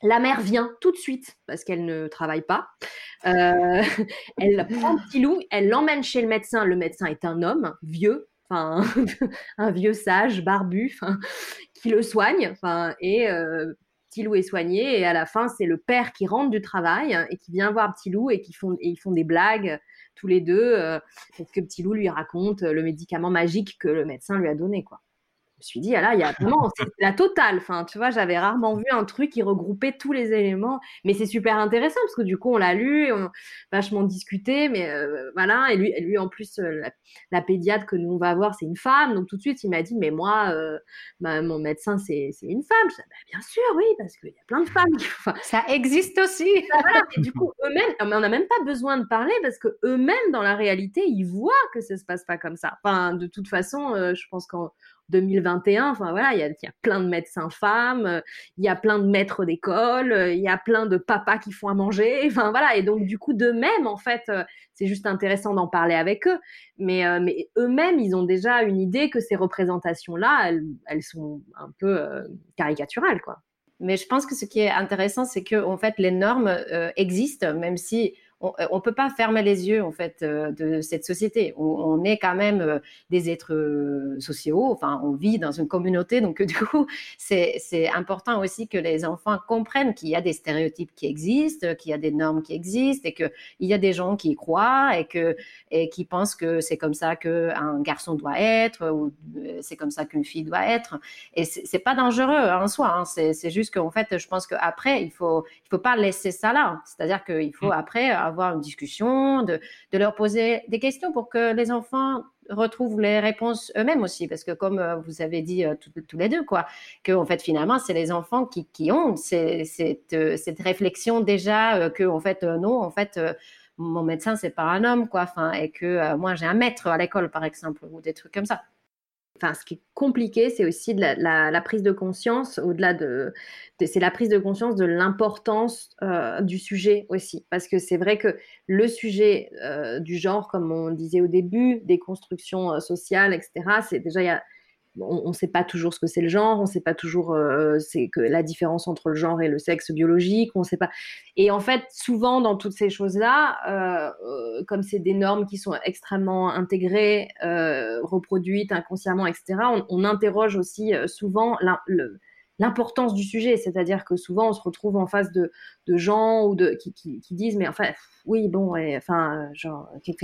La mère vient tout de suite parce qu'elle ne travaille pas. Euh, elle prend le petit loup, elle l'emmène chez le médecin. Le médecin est un homme vieux, un vieux sage, barbu, qui le soigne. Et euh, petit loup est soigné et à la fin c'est le père qui rentre du travail et qui vient voir petit loup et qui font ils font des blagues tous les deux euh, parce que petit loup lui raconte le médicament magique que le médecin lui a donné quoi. Me suis dit, ah là, il y a vraiment la totale. Enfin, tu vois, j'avais rarement vu un truc qui regroupait tous les éléments. Mais c'est super intéressant parce que du coup, on l'a lu, on a vachement discuté. Mais euh, voilà, et lui, lui en plus, euh, la, pédiatre que nous on va voir, c'est une femme. Donc tout de suite, il m'a dit, mais moi, euh, mon médecin, c'est une femme. Je dis, bah, bien sûr, oui, parce qu'il y a plein de femmes. Enfin, ça existe aussi. voilà. Et du coup, eux-mêmes, on n'a même pas besoin de parler parce que eux-mêmes, dans la réalité, ils voient que ça se passe pas comme ça. Enfin, de toute façon, je pense qu'en 2021. Enfin voilà, il y a, plein de médecins femmes, euh, il y a plein de maîtres d'école, euh, il y a plein de papas qui font à manger. Enfin voilà, et donc du coup d'eux-mêmes en fait, euh, c'est juste intéressant d'en parler avec eux. Mais, mais eux-mêmes, ils ont déjà une idée que ces représentations-là, elles, sont un peu caricaturales quoi. Mais je pense que ce qui est intéressant, c'est que en fait les normes existent, même si on ne peut pas fermer les yeux en fait euh, de cette société. On, est quand même euh, des êtres euh, sociaux, enfin on vit dans une communauté, donc du coup c'est important aussi que les enfants comprennent qu'il y a des stéréotypes qui existent, qu'il y a des normes qui existent et qu'il y a des gens qui y croient et que et qui pensent que c'est comme ça qu'un garçon doit être ou c'est comme ça qu'une fille doit être. Et c'est pas dangereux en soi. Hein. C'est juste qu'en fait je pense qu'après il faut il faut pas laisser ça là. C'est-à-dire qu'il faut mmh. après avoir une discussion, de, leur poser des questions pour que les enfants retrouvent les réponses eux-mêmes aussi, parce que comme euh, vous avez dit euh, tous les deux, quoi, que en fait finalement c'est les enfants qui, ont cette, euh, cette, réflexion déjà que en fait non, en fait mon médecin c'est pas un homme, quoi, et que moi j'ai un maître à l'école par exemple ou des trucs comme ça enfin, ce qui est compliqué, c'est aussi la, prise de conscience, au-delà de, c'est la prise de conscience de l'importance euh, du sujet aussi, parce que c'est vrai que le sujet euh, du genre, comme on disait au début, des constructions euh, sociales, etc., c'est déjà il y a on ne sait pas toujours ce que c'est le genre, on ne sait pas toujours euh, c'est que la différence entre le genre et le sexe biologique, on sait pas. Et en fait, souvent dans toutes ces choses-là, euh, euh, comme c'est des normes qui sont extrêmement intégrées, reproduites inconsciemment, etc., on, on interroge aussi souvent le, l'importance du sujet. C'est-à-dire que souvent, on se retrouve en face de, gens ou de, qui, disent, mais enfin, oui, bon, enfin, genre, il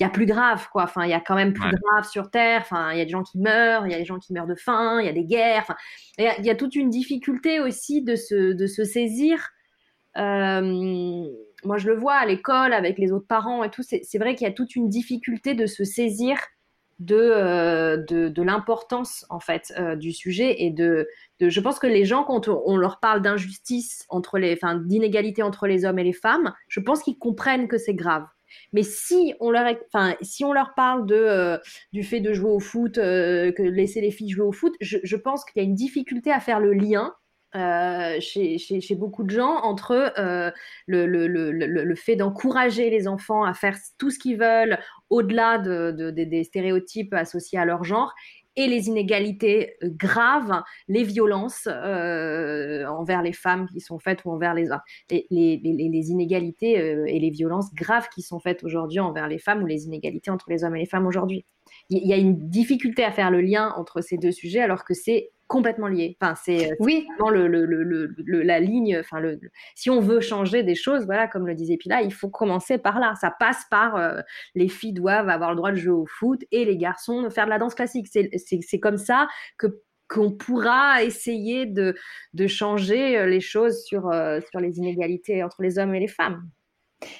y a plus grave, quoi. Enfin, il y a quand même plus grave sur Terre. Enfin, il y a des gens qui meurent, il y a des gens qui meurent de faim, il y a des guerres. il y, a toute une difficulté aussi de se, de se saisir. Euh, moi, je le vois à l'école avec les autres parents et tout. C'est vrai qu'il y a toute une difficulté de se saisir euh, de, de, l'importance en fait euh, du sujet et de, je pense que les gens quand on, leur parle d'injustice entre les enfin d'inégalité entre les hommes et les femmes je pense qu'ils comprennent que c'est grave. Mais si on leur enfin si on leur parle de euh, du fait de jouer au foot que laisser les filles jouer au foot je, je pense qu'il y a une difficulté à faire le lien euh, chez, beaucoup de gens entre euh, le, fait d'encourager les enfants à faire tout ce qu'ils veulent au-delà de, de, des stéréotypes associés à leur genre et les inégalités euh, graves, les violences envers les femmes qui sont faites ou envers les hommes, les, les, inégalités et les violences graves qui sont faites aujourd'hui envers les femmes ou les inégalités entre les hommes et les femmes aujourd'hui. Il y a une difficulté à faire le lien entre ces deux sujets alors que c'est complètement lié. Enfin, c'est euh, oui. Le, le, le, la ligne. Enfin, le, si on veut changer des choses, voilà, comme le disait Pila, il faut commencer par là. Ça passe par euh, les filles doivent avoir le droit de jouer au foot et les garçons de faire de la danse classique. C'est comme ça que qu'on pourra essayer de, de changer euh, les choses sur, sur les inégalités entre les hommes et les femmes.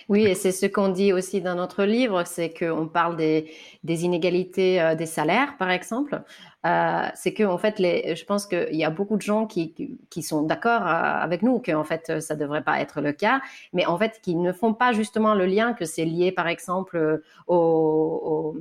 Oui, et c'est ce qu'on dit aussi dans notre livre, c'est qu'on parle des, des inégalités des salaires, par exemple. Euh, c'est que en fait, je pense qu'il y a beaucoup de gens qui, sont d'accord euh, avec nous que en fait ça devrait pas être le cas, mais en fait qui ne font pas justement le lien que c'est lié par exemple au,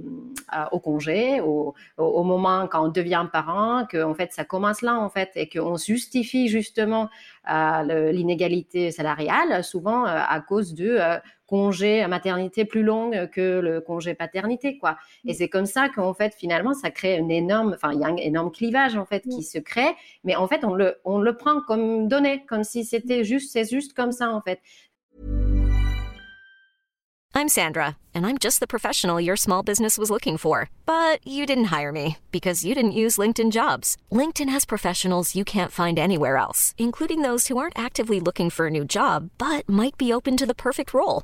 congé, au, moment quand on devient parent, que en fait ça commence là en fait et qu'on justifie justement euh, l'inégalité salariale souvent à cause de congé maternité plus longue que le congé paternité, quoi. Et mm. c'est comme ça qu'en fait, finalement, ça crée une énorme, enfin, il y a un énorme clivage, en fait, qui mm. se crée, mais en fait, on le, on le prend comme donné, comme si c'était juste, c'est juste comme ça, en fait. I'm Sandra, and I'm just the professional your small business was looking for. But you didn't hire me because you didn't use LinkedIn jobs. LinkedIn has professionals you can't find anywhere else, including those who aren't actively looking for a new job, but might be open to the perfect role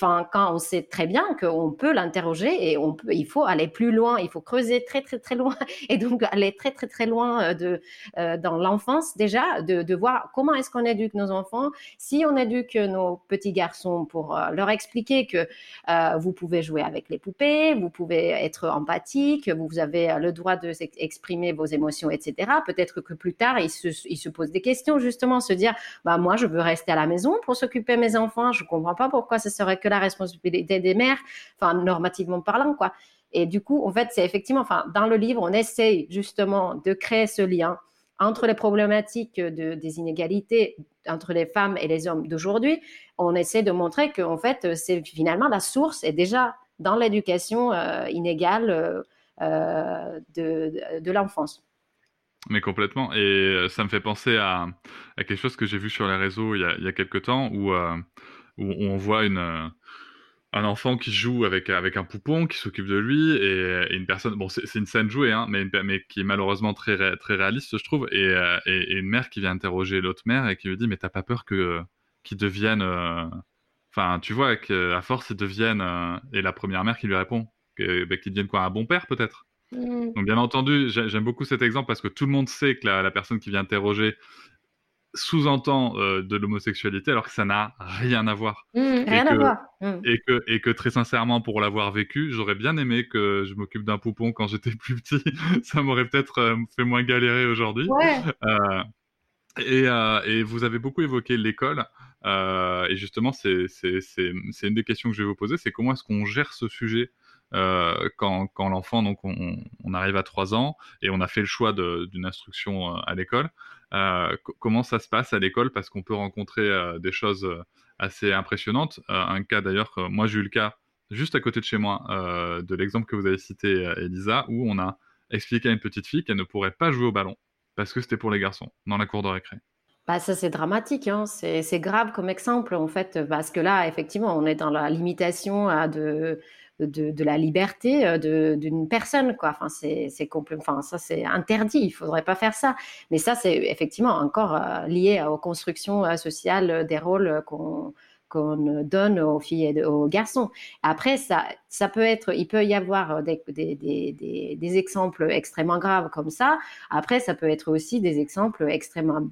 Quand on sait très bien qu'on peut l'interroger et on peut, il faut aller plus loin, il faut creuser très très très loin et donc aller très très très loin euh, euh, dans l'enfance déjà, de, voir comment est-ce qu'on éduque nos enfants. Si on éduque nos petits garçons pour euh, leur expliquer que vous pouvez jouer avec les poupées, vous pouvez être empathique, vous avez le droit de exprimer vos émotions, etc. Peut-être que plus tard, ils se, posent des questions justement, se dire, bah moi je veux rester à la maison pour s'occuper de mes enfants, je comprends pas pourquoi ce serait que la responsabilité des mères, enfin normativement parlant, quoi. Et du coup, en fait, c'est effectivement, enfin, dans le livre, on essaye justement de créer ce lien entre les problématiques de, des inégalités entre les femmes et les hommes d'aujourd'hui. On essaie de montrer que, en fait, c'est finalement la source est déjà dans l'éducation euh, inégale euh, euh, de, l'enfance. Mais complètement. Et ça me fait penser à, quelque chose que j'ai vu sur les réseaux il y a, il quelques temps où, euh, où on voit une, euh, un enfant qui joue avec, avec un poupon, qui s'occupe de lui, et, et une personne, bon, c'est une scène jouée, hein, mais, une- mais qui est malheureusement très, ré- très réaliste, je trouve, et, euh, et, et une mère qui vient interroger l'autre mère et qui lui dit, mais t'as pas peur que qu'ils deviennent, euh, enfin, tu vois, qu'à force ils deviennent, euh, et la première mère qui lui répond, que, bah, qu'ils deviennent quoi, un bon père peut-être? Mm. donc bien entendu, j'ai- j'aime beaucoup cet exemple parce que tout le monde sait que la, la personne qui vient interroger sous-entend euh, de l'homosexualité alors que ça n'a rien à voir. Mmh, rien que- à voir. Mmh. Et que, et que très sincèrement, pour l'avoir vécu, j'aurais bien aimé que je m'occupe d'un poupon quand j'étais plus petit. ça m'aurait peut-être euh, fait moins galérer aujourd'hui. Ouais. Euh, et, et vous avez beaucoup évoqué l'école. Et justement, c'est une des questions que je vais vous poser, c'est comment est-ce qu'on gère ce sujet euh, quand, quand l'enfant, donc on, on arrive à 3 ans et on a fait le choix d'une instruction à l'école. Euh, co- comment ça se passe à l'école? Parce qu'on peut rencontrer euh, des choses euh, assez impressionnantes. Un cas d'ailleurs, moi j'ai eu le cas juste à côté de chez moi, de l'exemple que vous avez cité, Elisa, où on a expliqué à une petite fille qu'elle ne pourrait pas jouer au ballon parce que c'était pour les garçons dans la cour de récré. Bah, ça, c'est dramatique, hein. C'est, grave comme exemple, en fait, parce que là, effectivement, on est dans la limitation euh, de, de, la liberté euh, d'une personne, quoi. Enfin, c'est, enfin, ça, c'est interdit. Il faudrait pas faire ça. Mais ça, c'est effectivement encore euh, lié aux constructions euh, sociales des rôles qu'on, donne aux filles et aux garçons. Après, ça, ça peut être, il peut y avoir des, des, des, exemples extrêmement graves comme ça. Après, ça peut être aussi des exemples extrêmement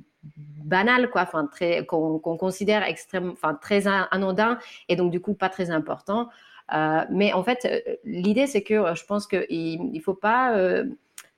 banal, quoi, enfin qu'on considère extrêmement, enfin très an- anodin et donc du coup pas très important. Euh, mais en fait, euh, l'idée c'est que euh, je pense qu'il il faut pas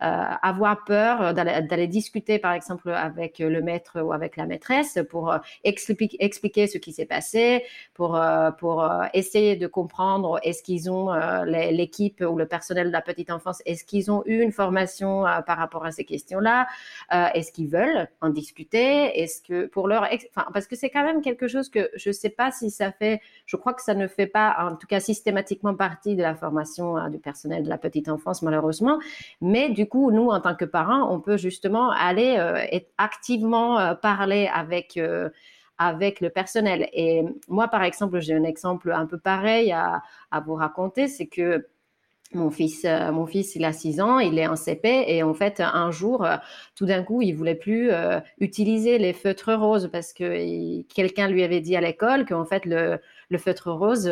avoir peur d'aller discuter, par exemple, avec le maître ou avec la maîtresse pour euh, expliquer, expliquer ce qui s'est passé, pour, euh, pour euh, essayer de comprendre est-ce qu'ils ont, euh, l'équipe ou le personnel de la petite enfance, est-ce qu'ils ont eu une formation euh, par rapport à ces questions-là, euh, est-ce qu'ils veulent en discuter, est-ce que pour leur, enfin, parce que c'est quand même quelque chose que je sais pas si ça fait, je crois que ça ne fait pas, en tout cas systématiquement partie de la formation euh, du personnel de la petite enfance, malheureusement. Mais du coup, nous, en tant que parents, on peut justement aller euh, activement euh, parler avec, euh, avec le personnel. Et moi, par exemple, j'ai un exemple un peu pareil à, vous raconter, c'est que mon fils, mon fils, il a 6 ans, il est en CP et en fait, un jour, tout d'un coup, il voulait plus utiliser les feutres roses parce que quelqu'un lui avait dit à l'école qu'en fait, le, le feutre rose,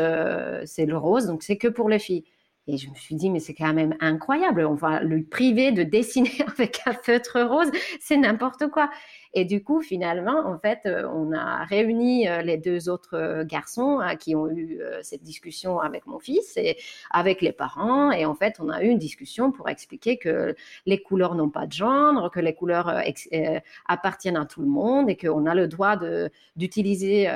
c'est le rose, donc c'est que pour les filles. Et je me suis dit, mais c'est quand même incroyable, on va lui priver de dessiner avec un feutre rose, c'est n'importe quoi. Et du coup, finalement, en fait, euh, on a réuni euh, les deux autres euh, garçons euh, qui ont eu cette discussion avec mon fils et avec les parents. Et en fait, on a eu une discussion pour expliquer que les couleurs n'ont pas de genre, que les couleurs appartiennent à tout le monde et qu'on a le droit d'utiliser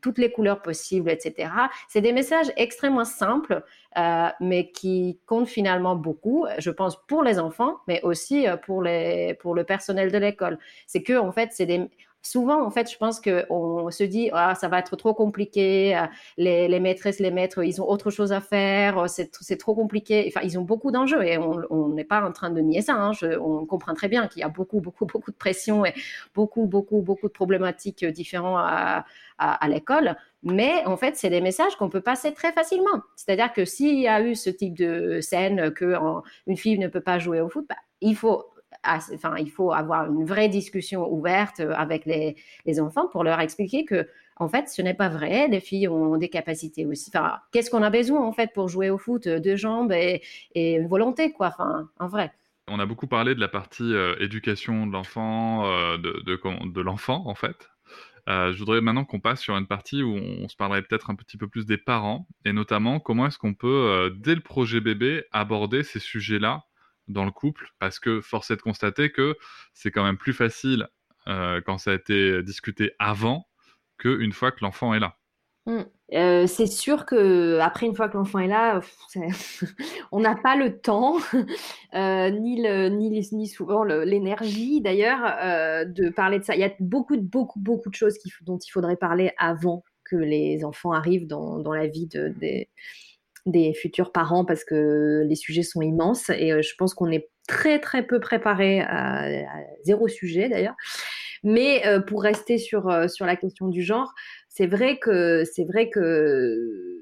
toutes les couleurs possibles, etc. C'est des messages extrêmement simples, euh, mais qui comptent finalement beaucoup, je pense, pour les enfants, mais aussi euh, pour, les, pour le personnel de l'école. C'est que, en fait, c'est des souvent, en fait, je pense qu'on se dit, ah, ça va être trop compliqué, euh, les, les, maîtresses, les maîtres, ils ont autre chose à faire, euh, c'est trop compliqué. Enfin, ils ont beaucoup d'enjeux et on n'est pas en train de nier ça. Hein. on comprend très bien qu'il y a beaucoup, beaucoup, beaucoup de pression et beaucoup, beaucoup, beaucoup de problématiques différentes à, à, l'école. Mais en fait, c'est des messages qu'on peut passer très facilement. C'est-à-dire que s'il y a eu ce type de scène que une fille ne peut pas jouer au foot, bah, il faut enfin, il faut avoir une vraie discussion ouverte euh, avec les, enfants pour leur expliquer que, en fait, ce n'est pas vrai. Les filles ont des capacités aussi. Enfin, qu'est-ce qu'on a besoin, en fait, pour jouer au foot Deux jambes et, une volonté, quoi. Enfin, en vrai. On a beaucoup parlé de la partie euh, éducation de l'enfant, euh, de, l'enfant, en fait. je voudrais maintenant qu'on passe sur une partie où on, se parlerait peut-être un petit peu plus des parents, et notamment comment est-ce qu'on peut, dès le projet bébé, aborder ces sujets-là dans le couple, parce que force est de constater que c'est quand même plus facile euh, quand ça a été discuté avant qu'une fois que l'enfant est là. Mmh. Euh, c'est sûr que après une fois que l'enfant est là, on n'a pas le temps, euh, ni, le, ni, souvent l'énergie d'ailleurs, de parler de ça. Il y a beaucoup, beaucoup, beaucoup de choses dont il faudrait parler avant que les enfants arrivent dans, dans la vie de, des, des futurs parents parce que les sujets sont immenses et euh, je pense qu'on est très très peu préparé à, zéro sujet d'ailleurs. Mais euh, pour rester sur, euh, sur la question du genre, c'est vrai que c'est vrai que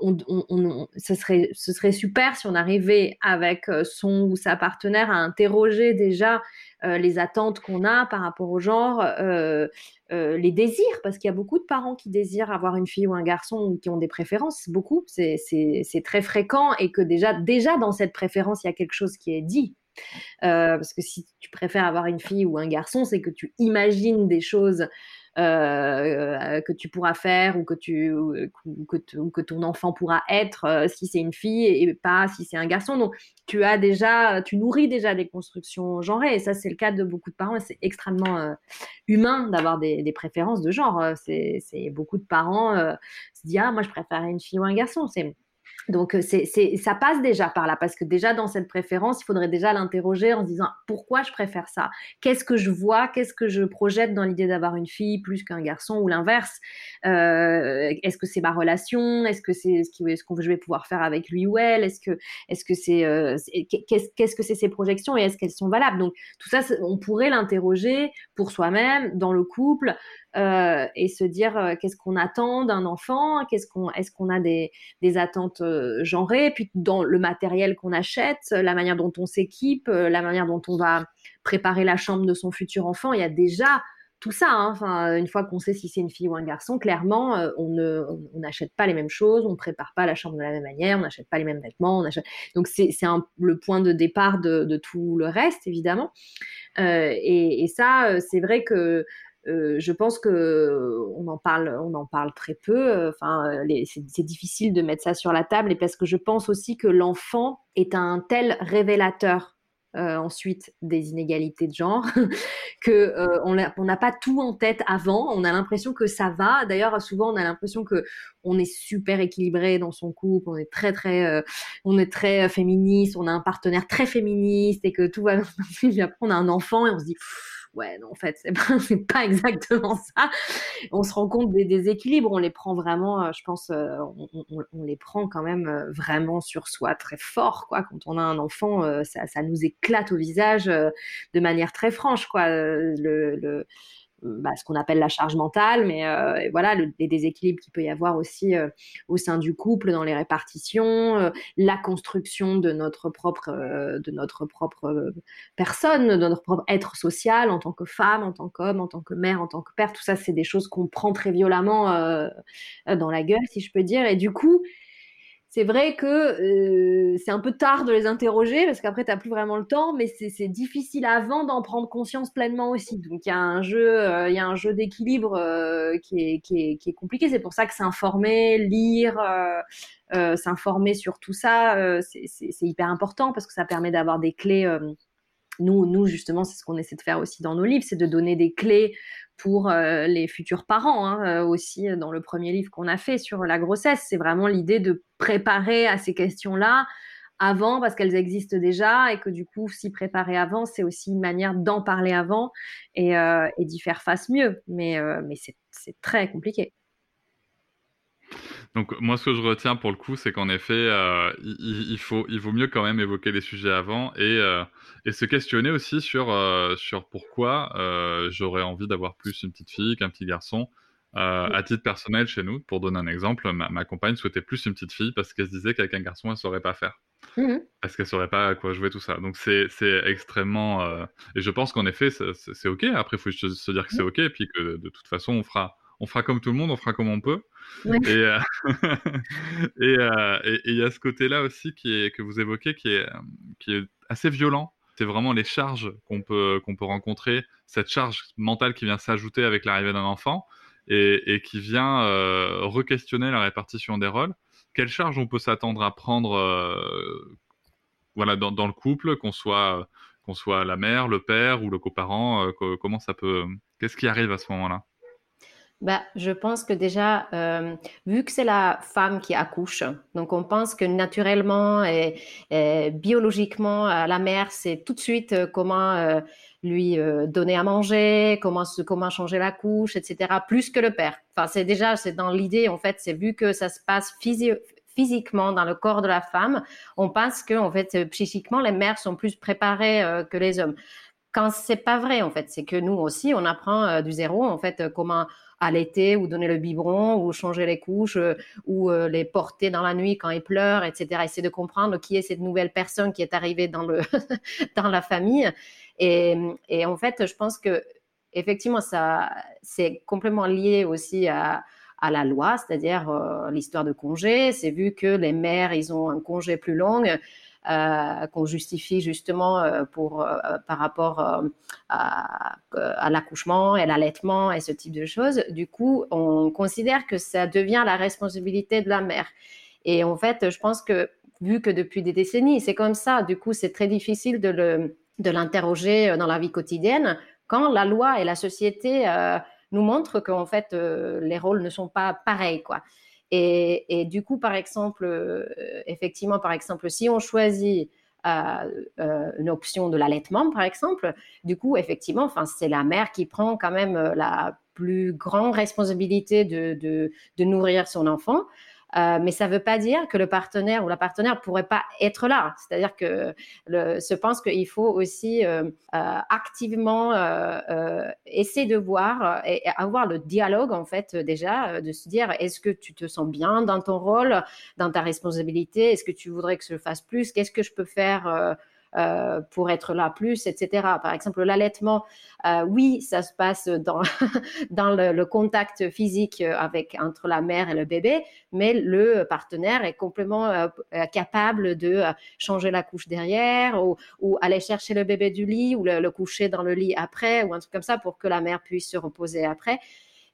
ce, serait, ce serait super si on arrivait avec euh, son ou sa partenaire à interroger déjà euh, les attentes qu'on a par rapport au genre, euh, les désirs, parce qu'il y a beaucoup de parents qui désirent avoir une fille ou un garçon ou qui ont des préférences, beaucoup, c'est très fréquent et que déjà, déjà dans cette préférence, il y a quelque chose qui est dit. parce que si tu préfères avoir une fille ou un garçon, c'est que tu imagines des choses euh, que tu pourras faire ou que, tu, que, que ton enfant pourra être euh, si c'est une fille et pas si c'est un garçon. Donc, tu as déjà, tu nourris déjà des constructions genrées. Et ça, c'est le cas de beaucoup de parents. C'est extrêmement euh, humain d'avoir des, préférences de genre. C'est beaucoup de parents se disent, ah, moi, je préfère une fille ou un garçon. Donc, c'est, ça passe déjà par là, parce que déjà dans cette préférence, il faudrait déjà l'interroger en se disant pourquoi je préfère ça? Qu'est-ce que je vois? Qu'est-ce que je projette dans l'idée d'avoir une fille plus qu'un garçon ou l'inverse? Euh, Est-ce que c'est ma relation? Est-ce que c'est ce, ce que je vais pouvoir faire avec lui ou elle? Est-ce que est-ce que c'est euh, qu'est-ce, qu'est-ce que c'est ces projections et est-ce qu'elles sont valables? Donc tout ça, on pourrait l'interroger pour soi-même dans le couple euh, et se dire euh, qu'est-ce qu'on attend d'un enfant, qu'est-ce qu'on, est-ce qu'on a des, attentes euh, genrées, puis dans le matériel qu'on achète, la manière dont on s'équipe, la manière dont on va préparer la chambre de son futur enfant, il y a déjà tout ça. Hein. Une fois qu'on sait si c'est une fille ou un garçon, clairement, on ne, on n'achète pas les mêmes choses, on prépare pas la chambre de la même manière, on n'achète pas les mêmes vêtements. Donc c'est, c'est le point de départ de, tout le reste, évidemment. et, ça, c'est vrai que euh, je pense que on en parle, on en parle très peu. Enfin, c'est difficile de mettre ça sur la table, et parce que je pense aussi que l'enfant est un tel révélateur euh, ensuite des inégalités de genre, que euh, on n'a pas tout en tête avant. On a l'impression que ça va. D'ailleurs, souvent, on a l'impression que on est super équilibré dans son couple, on est très très, on est très féministe, on a un partenaire très féministe et que tout va. Puis après, on a un enfant et on se dit ouais, non, en fait, c'est pas, exactement ça. On se rend compte des déséquilibres, on les prend vraiment, euh, je pense, euh, on, les prend quand même euh, vraiment sur soi très fort, quoi. Quand on a un enfant, ça, ça nous éclate au visage de manière très franche, quoi. Bah, ce qu'on appelle la charge mentale, mais euh, voilà, le, les déséquilibres qu'il peut y avoir aussi euh, au sein du couple, dans les répartitions, euh, la construction de notre propre, de notre propre personne, de notre propre être social en tant que femme, en tant qu'homme, en tant que mère, en tant que père. Tout ça, c'est des choses qu'on prend très violemment dans la gueule, si je peux dire. Et du coup, c'est vrai que euh, c'est un peu tard de les interroger parce qu'après, tu n'as plus vraiment le temps, mais c'est difficile avant d'en prendre conscience pleinement aussi. Donc, il y a un jeu, euh, y a un jeu d'équilibre euh, qui, est, qui, est, compliqué. C'est pour ça que s'informer, lire, s'informer sur tout ça, c'est hyper important parce que ça permet d'avoir des clés nous, nous justement, c'est ce qu'on essaie de faire aussi dans nos livres, c'est de donner des clés pour euh, les futurs parents hein, euh, aussi dans le premier livre qu'on a fait sur la grossesse. C'est vraiment l'idée de préparer à ces questions-là avant parce qu'elles existent déjà et que du coup, s'y préparer avant, c'est aussi une manière d'en parler avant et, euh, d'y faire face mieux. Euh, mais c'est très compliqué. Donc moi, ce que je retiens pour le coup, c'est qu'en effet, euh, il, faut, il vaut mieux quand même évoquer les sujets avant et, et se questionner aussi sur, sur pourquoi j'aurais envie d'avoir plus une petite fille qu'un petit garçon. Euh, à titre personnel, chez nous, pour donner un exemple, ma, compagne souhaitait plus une petite fille parce qu'elle se disait qu'avec un garçon, elle ne saurait pas faire. Mmh parce qu'elle ne saurait pas à quoi jouer, tout ça. Donc c'est extrêmement. Euh, et je pense qu'en effet, c'est OK. Après, il faut juste se dire que c'est OK et puis que de toute façon, on fera, on fera comme tout le monde, on fera comme on peut. Euh, et il y a ce côté-là aussi qui est, que vous évoquez qui est, qui est assez violent c'est vraiment les charges qu'on peut, qu'on peut rencontrer, cette charge mentale qui vient s'ajouter avec l'arrivée d'un enfant et, qui vient euh, re-questionner la répartition des rôles. Quelle charge on peut s'attendre à prendre euh, voilà, dans, le couple, qu'on soit, qu'on soit la mère, le père ou le coparent euh, Comment ça peut. Qu'est-ce qui arrive à ce moment-là? Bah, je pense que déjà, vu que c'est la femme qui accouche, donc on pense que naturellement et, biologiquement, la mère, c'est tout de suite comment lui euh, donner à manger, comment, comment changer la couche, etc., plus que le père. Enfin, c'est déjà, c'est dans l'idée, en fait, c'est vu que ça se passe physiquement dans le corps de la femme, on pense que, en fait, psychiquement, les mères sont plus préparées euh, que les hommes. Quand c'est pas vrai, en fait, c'est que nous aussi, on apprend euh, du zéro, en fait, comment allaiter ou donner le biberon ou changer les couches ou les porter dans la nuit quand ils pleurent, etc. Essayer de comprendre qui est cette nouvelle personne qui est arrivée dans, le dans la famille. Et, en fait, je pense que effectivement, ça, c'est complètement lié aussi à, la loi, c'est-à-dire euh, l'histoire de congé. C'est vu que les mères, ils ont un congé plus long. Euh, qu'on justifie justement euh, pour, par rapport à, l'accouchement et l'allaitement et ce type de choses. Du coup, on considère que ça devient la responsabilité de la mère. Et en fait, je pense que vu que depuis des décennies, c'est comme ça, du coup, c'est très difficile de l'interroger euh, dans la vie quotidienne quand la loi et la société euh, nous montrent qu'en fait euh, les rôles ne sont pas pareils quoi. Et, du coup, par exemple, effectivement, par exemple, si on choisit une option de l'allaitement, par exemple, du coup, effectivement, c'est la mère qui prend quand même la plus grande responsabilité de, de nourrir son enfant. Euh, mais ça ne veut pas dire que le partenaire ou la partenaire ne pourrait pas être là. C'est-à-dire que je pense qu'il faut aussi euh, euh, activement essayer de voir et avoir le dialogue, en fait, déjà, de se dire est-ce que tu te sens bien dans ton rôle, dans ta responsabilité? Est-ce que tu voudrais que je fasse plus? Qu'est-ce que je peux faire euh, pour être là plus, etc. Par exemple, l'allaitement, euh, oui, ça se passe dans, dans le, contact physique avec, entre la mère et le bébé, mais le partenaire est complètement euh, capable de changer la couche derrière ou, aller chercher le bébé du lit ou le, coucher dans le lit après ou un truc comme ça pour que la mère puisse se reposer après.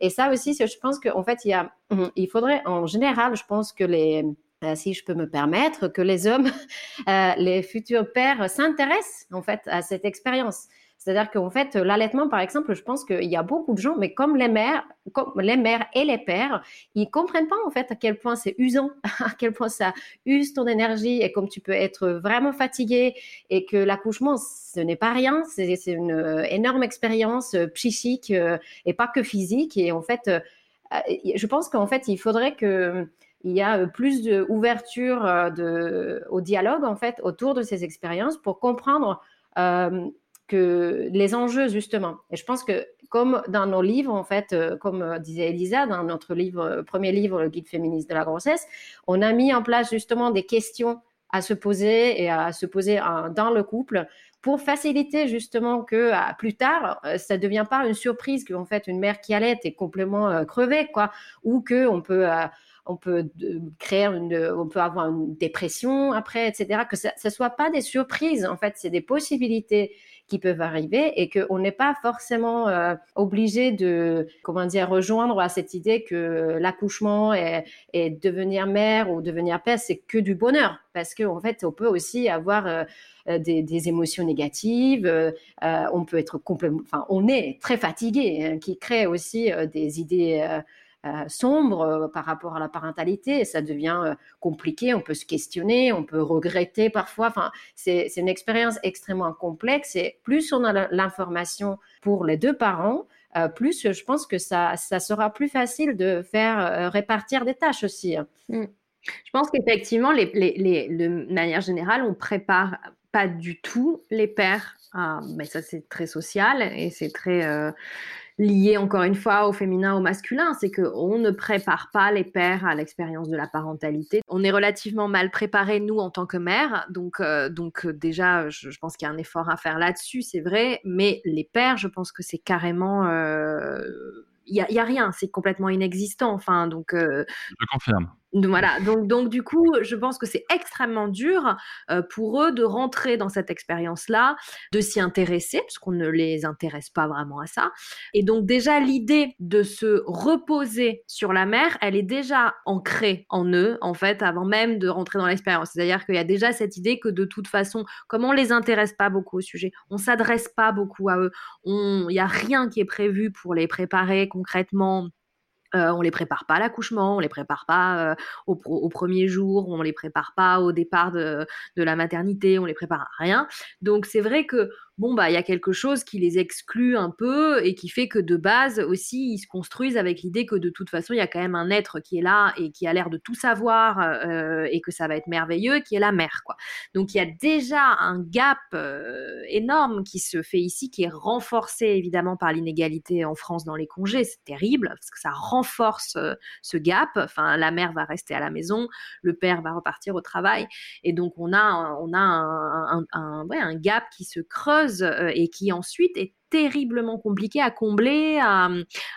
Et ça aussi, je pense qu'en fait, il, y a, il faudrait, en général, je pense que les, euh, si je peux me permettre, que les hommes, euh, les futurs pères s'intéressent en fait à cette expérience. C'est-à-dire qu'en fait, l'allaitement, par exemple, je pense qu'il y a beaucoup de gens, mais comme les mères, comme les mères et les pères, ils comprennent pas en fait à quel point c'est usant, à quel point ça use ton énergie et comme tu peux être vraiment fatigué et que l'accouchement, ce n'est pas rien, c'est une euh, énorme expérience psychique et pas que physique. Et en fait, je pense qu'en fait, il faudrait que il y a euh, plus d'ouverture euh, de, au dialogue en fait autour de ces expériences pour comprendre euh, que les enjeux justement. Et je pense que comme dans nos livres en fait, comme disait Elisa dans notre livre, premier livre, le guide féministe de la grossesse, on a mis en place justement des questions à se poser et à se poser dans le couple pour faciliter justement que plus tard ça ne devient pas une surprise qu'en fait une mère qui allait est complètement crevée quoi ou que on peut on peut créer une, on peut avoir une dépression après, etc. Que ça ne soit pas des surprises, en fait, c'est des possibilités qui peuvent arriver et qu'on n'est pas forcément euh, obligé de, comment dire, rejoindre à cette idée que l'accouchement et, devenir mère ou devenir père, c'est que du bonheur. Parce qu'en en fait, on peut aussi avoir euh, des, émotions négatives, euh, on peut être complètement, enfin, on est très fatigué, hein, qui crée aussi des idées sombre par rapport à la parentalité. ça devient compliqué. On peut se questionner, on peut regretter parfois. Enfin, c'est une expérience extrêmement complexe. Et plus on a l'information pour les deux parents, plus je pense que ça, ça sera plus facile de faire répartir des tâches aussi. Hein. Mmh. Je pense qu'effectivement, les, les, de manière générale, on prépare pas du tout les pères. mais ça, c'est très social et c'est très euh, lié encore une fois au féminin, au masculin. C'est qu'on ne prépare pas les pères à l'expérience de la parentalité. On est relativement mal préparés, nous, en tant que mères. Donc, euh, donc euh, déjà, je, pense qu'il y a un effort à faire là-dessus, c'est vrai. Mais les pères, je pense que c'est carrément il y, a, rien, c'est complètement inexistant. Enfin, donc. je confirme. Voilà, donc, donc du coup, je pense que c'est extrêmement dur euh, pour eux de rentrer dans cette expérience-là, de s'y intéresser, parce qu'on ne les intéresse pas vraiment à ça. Et donc déjà, l'idée de se reposer sur la mer, elle est déjà ancrée en eux, en fait, avant même de rentrer dans l'expérience. C'est-à-dire qu'il y a déjà cette idée que de toute façon, comme on les intéresse pas beaucoup au sujet, on s'adresse pas beaucoup à eux, il n'y a rien qui est prévu pour les préparer concrètement euh, on les prépare pas à l'accouchement, on les prépare pas euh, au, premier jour, on les prépare pas au départ de, de la maternité, on les prépare à rien. Donc c'est vrai que bon, bah, il y a quelque chose qui les exclut un peu et qui fait que de base aussi, ils se construisent avec l'idée que de toute façon, il y a quand même un être qui est là et qui a l'air de tout savoir euh, et que ça va être merveilleux, qui est la mère, quoi. Donc, il y a déjà un gap euh, énorme qui se fait ici, qui est renforcé évidemment par l'inégalité en France dans les congés. C'est terrible parce que ça renforce euh, ce gap. Enfin, la mère va rester à la maison, le père va repartir au travail. Et donc, on a, on a un, gap qui se creuse euh, et qui ensuite est terriblement compliqué à combler,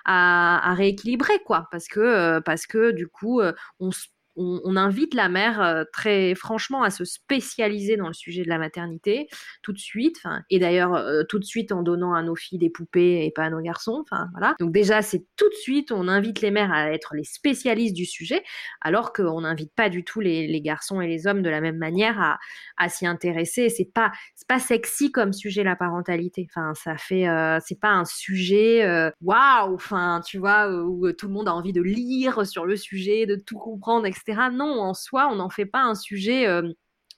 à, rééquilibrer, quoi, parce que, euh, parce que du coup, euh, on se on, invite la mère euh, très franchement à se spécialiser dans le sujet de la maternité tout de suite. Et d'ailleurs, euh, tout de suite en donnant à nos filles des poupées et pas à nos garçons. Voilà. Donc déjà, c'est tout de suite, on invite les mères à être les spécialistes du sujet, alors qu'on n'invite pas du tout les, garçons et les hommes de la même manière à, s'y intéresser. C'est pas, pas sexy comme sujet la parentalité. Enfin, ça fait, euh, c'est pas un sujet waouh. enfin, tu vois, où tout le monde a envie de lire sur le sujet, de tout comprendre, etc. Non, en soi, on n'en fait pas un sujet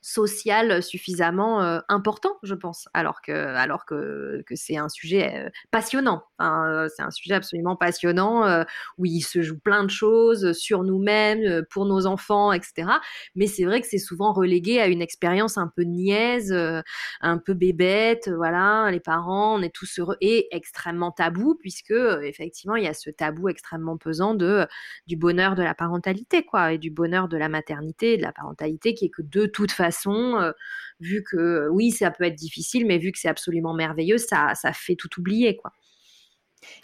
social suffisamment euh, important, je pense, alors que c'est un sujet euh, passionnant. Euh, c'est un sujet absolument passionnant où il se joue plein de choses sur nous-mêmes, pour nos enfants, etc. Mais c'est vrai que c'est souvent relégué à une expérience un peu niaise, un peu bébête. Voilà, les parents, on est tous heureux et extrêmement tabou puisque effectivement il y a ce tabou extrêmement pesant du bonheur de la parentalité, quoi, et du bonheur de la maternité, et de la parentalité qui est que de toute façon euh, vu que oui, ça peut être difficile, mais vu que c'est absolument merveilleux, ça, ça fait tout oublier, quoi.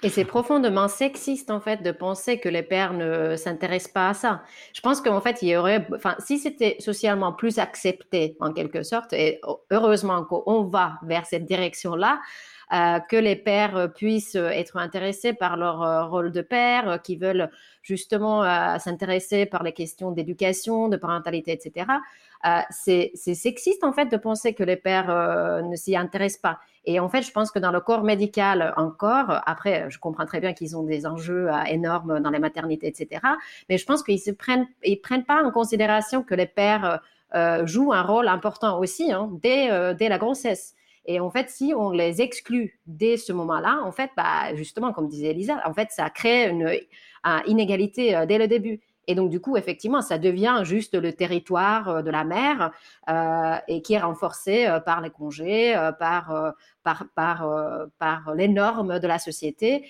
Et c'est profondément sexiste, en fait, de penser que les pères ne s'intéressent pas à ça. Je pense qu'en fait, il y aurait, enfin, si c'était socialement plus accepté, en quelque sorte, et heureusement qu'on va vers cette direction-là, euh, que les pères puissent être intéressés par leur euh, rôle de père, qui veulent justement s'intéresser par les questions d'éducation, de parentalité, etc. Euh, c'est sexiste en fait de penser que les pères euh, ne s'y intéressent pas. Et en fait, je pense que dans le corps médical encore, après, je comprends très bien qu'ils ont des enjeux euh, énormes dans les maternités, etc. Mais je pense qu'ils ne prennent, prennent pas en considération que les pères jouent un rôle important aussi hein, dès, la grossesse. Et en fait, si on les exclut dès ce moment-là, en fait, bah, justement, comme disait Elisa, en fait, ça crée une inégalité dès le début. Et donc, du coup, effectivement, ça devient juste le territoire euh, de la mère euh, et qui est renforcé euh, par les congés, par, par, par, par les normes de la société.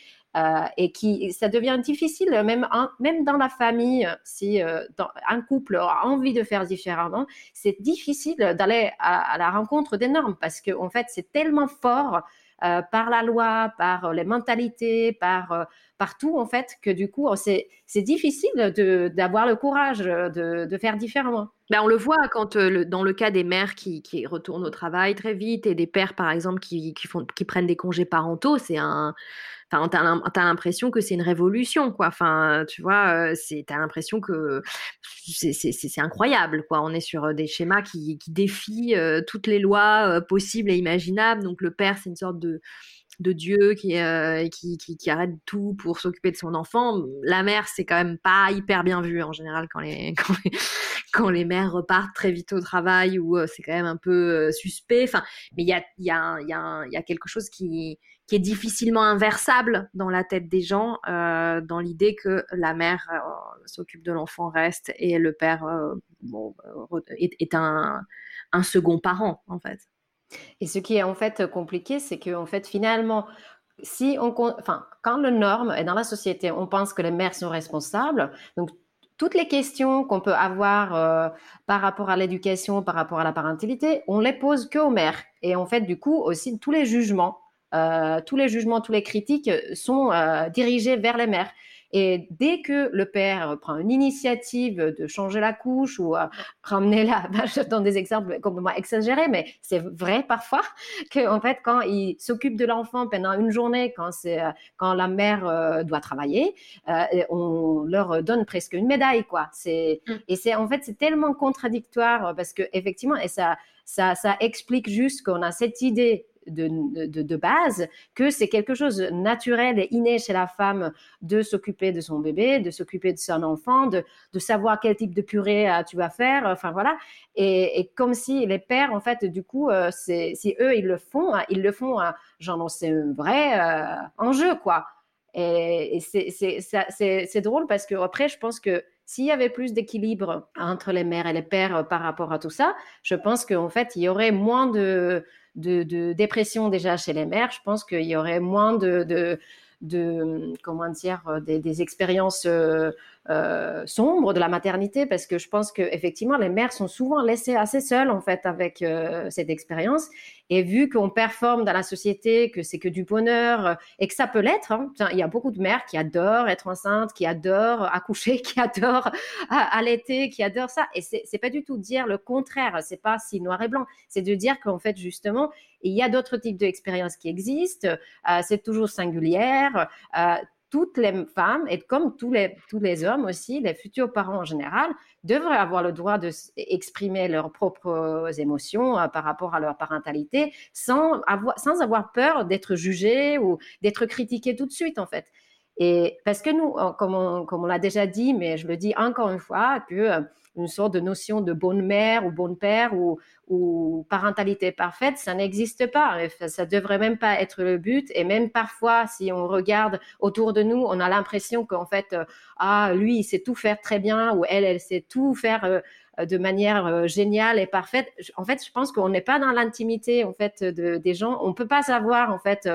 et qui, ça devient difficile, même, même dans la famille, si un couple a envie de faire différemment, c'est difficile d'aller à, la rencontre des normes parce qu'en en fait, c'est tellement fort par la loi, par les mentalités, par partout, en fait, que du coup, c'est difficile d'avoir le courage de, faire différemment. Ben, on le voit quand, euh, dans le cas des mères qui, retournent au travail très vite et des pères, par exemple, qui, font, qui prennent des congés parentaux, c'est un. Enfin, t'as l'impression que c'est une révolution, quoi. Enfin, tu vois, euh, t'as l'impression que c'est incroyable, quoi. On est sur des schémas qui, défient euh, toutes les lois possibles et imaginables. Donc le père, c'est une sorte de Dieu qui, qui, qui, arrête tout pour s'occuper de son enfant. La mère, c'est quand même pas hyper bien vu en général quand les, quand les, mères repartent très vite au travail ou c'est quand même un peu suspect. Enfin, mais il y a quelque chose qui, qui est difficilement inversable dans la tête des gens, euh, dans l'idée que la mère s'occupe de l'enfant, reste, et le père bon, est, un, second parent, en fait. Et ce qui est en fait compliqué, c'est que en fait finalement, si on, enfin, quand le norme est dans la société, on pense que les mères sont responsables. Donc toutes les questions qu'on peut avoir euh, par rapport à l'éducation, par rapport à la parentalité, on les pose que aux mères. Et en fait, du coup, aussi tous les jugements, euh, tous les jugements, tous les critiques sont euh, dirigés vers les mères. Et dès que le père prend une initiative de changer la couche ou euh, ramener la, je donne des exemples complètement exagérés, mais c'est vrai parfois que en fait quand il s'occupe de l'enfant pendant une journée, quand c'est euh, quand la mère euh, doit travailler, on leur donne presque une médaille quoi. C'est mm. et c'est en fait c'est tellement contradictoire parce que effectivement et ça ça, ça explique juste qu'on a cette idée de, de, base que c'est quelque chose de naturel et inné chez la femme de s'occuper de son bébé, de s'occuper de son enfant, de, de, savoir quel type de purée euh, tu vas faire, enfin voilà. Et, comme si les pères, en fait, du coup, euh, si eux, ils le font, hein, ils le font, hein, genre, c'est un vrai euh, enjeu, quoi. Et, c'est drôle parce que après, je pense que s'il y avait plus d'équilibre entre les mères et les pères par rapport à tout ça, je pense qu'en fait, il y aurait moins de, de, dépression déjà chez les mères, je pense qu'il y aurait moins de, comment dire, des, des expériences euh, euh, sombre de la maternité parce que je pense que effectivement les mères sont souvent laissées assez seules en fait avec euh, cette expérience. Et vu qu'on performe dans la société que c'est que du bonheur et que ça peut l'être hein, il y a beaucoup de mères qui adorent être enceintes qui adorent accoucher qui adorent allaiter qui adorent ça. Et c'est pas du tout dire le contraire c'est pas si noir et blanc. C'est de dire qu'en fait justement il y a d'autres types d'expériences qui existent euh, c'est toujours singulière toutes les femmes, et comme tous les, hommes aussi, les futurs parents en général, devraient avoir le droit d'exprimer leurs propres émotions euh, par rapport à leur parentalité sans avoir, sans avoir peur d'être jugés ou d'être critiqués tout de suite, en fait. Et parce que nous, comme on, l'a déjà dit, mais je le dis encore une fois, que euh, une sorte de notion de bonne mère ou bonne père ou, parentalité parfaite, ça n'existe pas. Ça devrait même pas être le but. Et même parfois, si on regarde autour de nous, on a l'impression qu'en fait, euh, ah, lui, il sait tout faire très bien ou elle, elle sait tout faire euh, de manière géniale et parfaite. En fait, je pense qu'on n'est pas dans l'intimité en fait de, des gens. On peut pas savoir en fait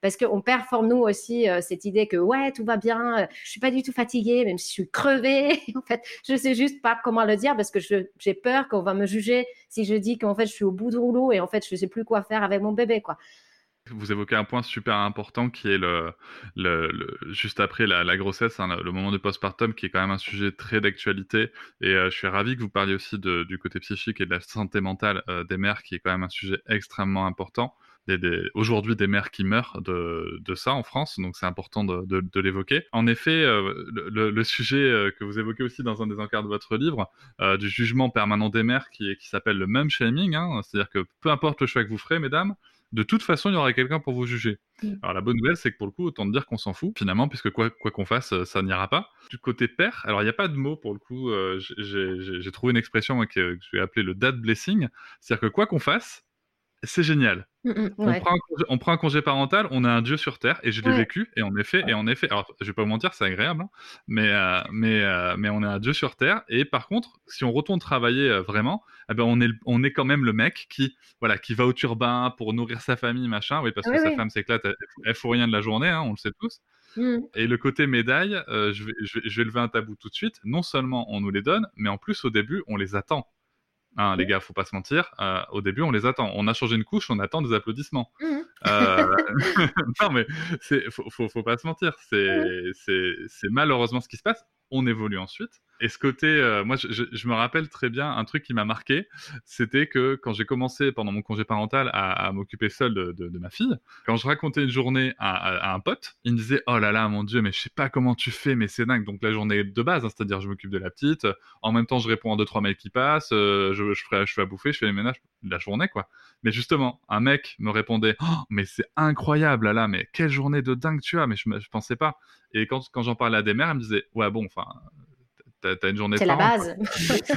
parce qu'on performe nous aussi euh, cette idée que ouais tout va bien, euh, je suis pas du tout fatiguée, même si je suis crevée. en fait, je sais juste pas comment le dire parce que j'ai peur qu'on va me juger si je dis qu'en fait je suis au bout du rouleau et en fait je sais plus quoi faire avec mon bébé quoi. Vous évoquez un point super important qui est le, juste après la, grossesse, hein, le moment de postpartum, qui est quand même un sujet très d'actualité. Et euh, je suis ravi que vous parliez aussi du côté psychique et de la santé mentale des mères, qui est quand même un sujet extrêmement important aujourd'hui des mères qui meurent de, de, ça en France, donc c'est important de, de, de l'évoquer. En effet, euh, le, le, sujet euh, que vous évoquez aussi dans un des encarts de votre livre, euh, du jugement permanent des mères, qui, qui s'appelle le même shaming, hein, c'est-à-dire que peu importe le choix que vous ferez, mesdames, de toute façon, il y aura quelqu'un pour vous juger. Mm. Alors la bonne nouvelle, c'est que pour le coup, autant dire qu'on s'en fout, finalement, puisque quoi qu'on fasse, ça n'ira pas. Du côté père, alors il n'y a pas de mot pour le coup, j'ai trouvé une expression que, que je vais appeler le dad blessing, c'est-à-dire que quoi qu'on fasse, c'est génial. Mmh, mmh, on, prend un congé, parental, on a un dieu sur terre, et je l'ai vécu, et en effet, et en effet, alors je vais pas vous mentir, c'est agréable, hein, mais, euh, mais, euh, mais on a un dieu sur terre, et par contre, si on retourne travailler euh, vraiment, eh ben on, est, on est quand même le mec qui, voilà, qui va au turbin pour nourrir sa famille, machin, oui, parce que sa femme s'éclate, elle, elle fout rien de la journée, hein, on le sait tous. Mmh. Et le côté médaille, je, vais, je, vais, je vais lever un tabou tout de suite, non seulement on nous les donne, mais en plus au début, on les attend. Hein, les gars, faut pas se mentir. Euh, au début, on les attend. On a changé une couche, on attend des applaudissements. Mmh. Euh... non, mais faut, faut, faut, pas se mentir. Mmh. c'est malheureusement ce qui se passe. On évolue ensuite. Et ce côté, euh, moi, je, me rappelle très bien un truc qui m'a marqué, c'était que quand j'ai commencé pendant mon congé parental à, m'occuper seul de, ma fille, quand je racontais une journée à, un pote, il me disait oh là là, mon dieu, mais je sais pas comment tu fais, mais c'est dingue. Donc la journée de base, hein, c'est-à-dire je m'occupe de la petite, en même temps je réponds à deux trois mails qui passent, euh, je, je, je fais à bouffer, je fais les ménages, la journée quoi. Mais justement, un mec me répondait oh, mais c'est incroyable là là, mais quelle journée de dingue tu as, mais je, je pensais pas. Et quand, quand j'en parlais à des mères, elles me disaient ouais bon, enfin t'as une journée C'est la base.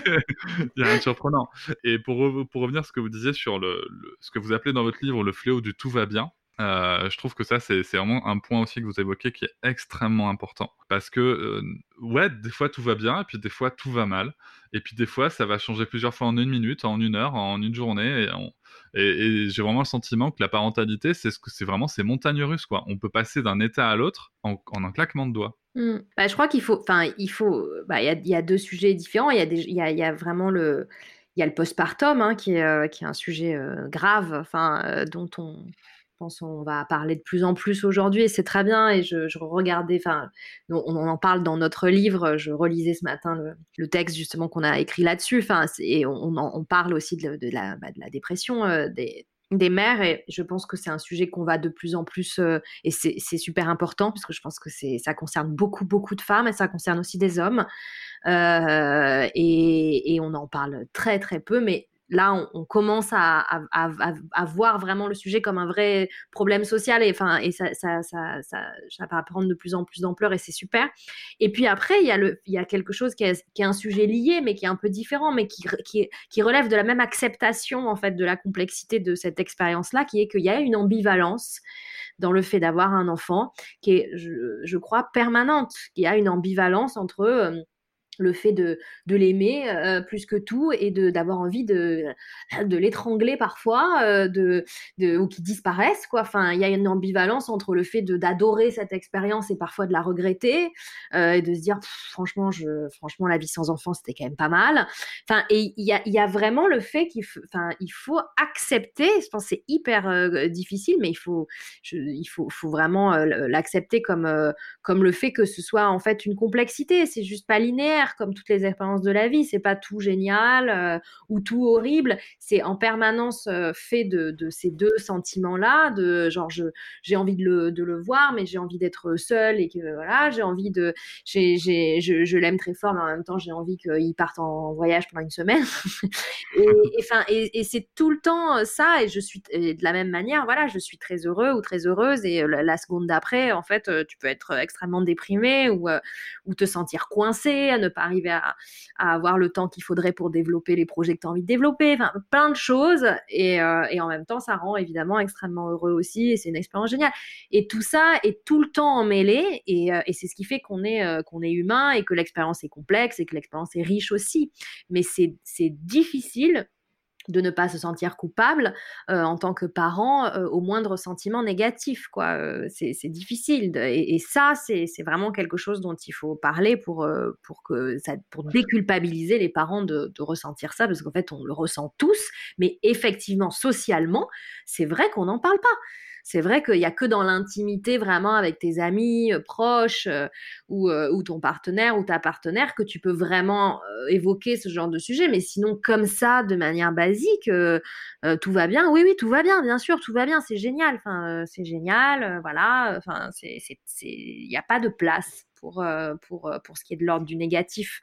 Il y a rien de surprenant. Et pour, pour revenir à ce que vous disiez sur le, le, ce que vous appelez dans votre livre le fléau du tout va bien, euh, je trouve que ça, c'est vraiment un point aussi que vous évoquez qui est extrêmement important. Parce que, euh, ouais, des fois tout va bien, et puis des fois tout va mal. Et puis des fois, ça va changer plusieurs fois en une minute, en une heure, en une journée. Et, on... et, et j'ai vraiment le sentiment que la parentalité, c'est ce que c'est vraiment ces montagnes russes, quoi. On peut passer d'un état à l'autre en, en, un claquement de doigts. Mmh. Bah, je crois qu'il faut, enfin, il faut, bah, il y a, deux sujets différents. Il y a vraiment le, il y a le postpartum hein, qui est, euh, un sujet euh, grave, enfin, euh, dont on pense on va parler de plus en plus aujourd'hui c'est très bien. Et je, regardais, enfin, on, en parle dans notre livre. Je relisais ce matin le, texte justement qu'on a écrit là-dessus. Enfin, et on, on, parle aussi de, bah, la, dépression des mères et je pense que c'est un sujet qu'on va de plus en plus euh, et c'est super important parce que je pense que ça concerne beaucoup beaucoup de femmes et ça concerne aussi des hommes. Euh, et, on en parle très très peu mais là, on, commence à, voir vraiment le sujet comme un vrai problème social et, enfin, et ça, ça, ça, ça, va prendre de plus en plus d'ampleur et c'est super. Et puis après, il y, a le, il y a quelque chose qui est, qui est un sujet lié, mais qui est un peu différent, mais qui, qui, qui relève de la même acceptation en fait de la complexité de cette expérience-là, qui est qu'il y a une ambivalence dans le fait d'avoir un enfant qui est, je, crois, permanente. Y a une ambivalence entre euh, le fait de, de l'aimer euh, plus que tout et d'avoir envie de, de l'étrangler parfois euh, de, de ou qu'il disparaisse quoi. Enfin il y a une ambivalence entre le fait d'adorer cette expérience et parfois de la regretter euh, et de se dire franchement je franchement la vie sans enfant c'était quand même pas mal. Enfin et il y a y a vraiment le fait qu'il faut accepter je pense c'est hyper difficile mais il faut il faut faut vraiment l'accepter comme comme le fait que ce soit en fait une complexité. C'est juste pas linéaire comme toutes les expériences de la vie. C'est pas tout génial euh, ou tout horrible. C'est en permanence euh, fait de, ces deux sentiments-là, de genre j'ai envie de le, voir, mais j'ai envie d'être seule et que voilà, j'ai envie de, je, l'aime très fort, mais en même temps j'ai envie qu'il parte en voyage pendant une semaine. et enfin et, c'est tout le temps ça. Et je suis de la même manière, voilà, je suis très heureux ou très heureuse et la, la seconde d'après, en fait, tu peux être extrêmement déprimé ou ou te sentir coincé, à ne pas arriver à, à avoir le temps qu'il faudrait pour développer les projets que tu as envie de développer, plein de choses. Et, euh, et, en même temps, ça rend évidemment extrêmement heureux aussi et c'est une expérience géniale. Et tout ça est tout le temps emmêlé et, euh, et c'est ce qui fait qu'on est, euh, qu'on est humain et que l'expérience est complexe et que l'expérience est riche aussi. Mais c'est difficile de ne pas se sentir coupable euh, en tant que parent euh, au moindre sentiment négatif. quoi. Euh, c'est difficile. De, et, et, ça, c'est vraiment quelque chose dont il faut parler pour, pour, que ça, pour déculpabiliser les parents de, de ressentir ça, parce qu'en fait, on le ressent tous, mais effectivement, socialement, c'est vrai qu'on n'en parle pas c'est vrai qu'il n'y a que dans l'intimité vraiment avec tes amis euh, proches euh, ou, euh, ou, ton partenaire ou ta partenaire que tu peux vraiment évoquer ce genre de sujet. Mais sinon, comme ça, de manière basique, tout va bien. Oui, oui, tout va bien, bien sûr, tout va bien, c'est génial. Enfin, c'est génial, voilà. Enfin, il n'y a pas de place pour, pour, pour ce qui est de l'ordre du négatif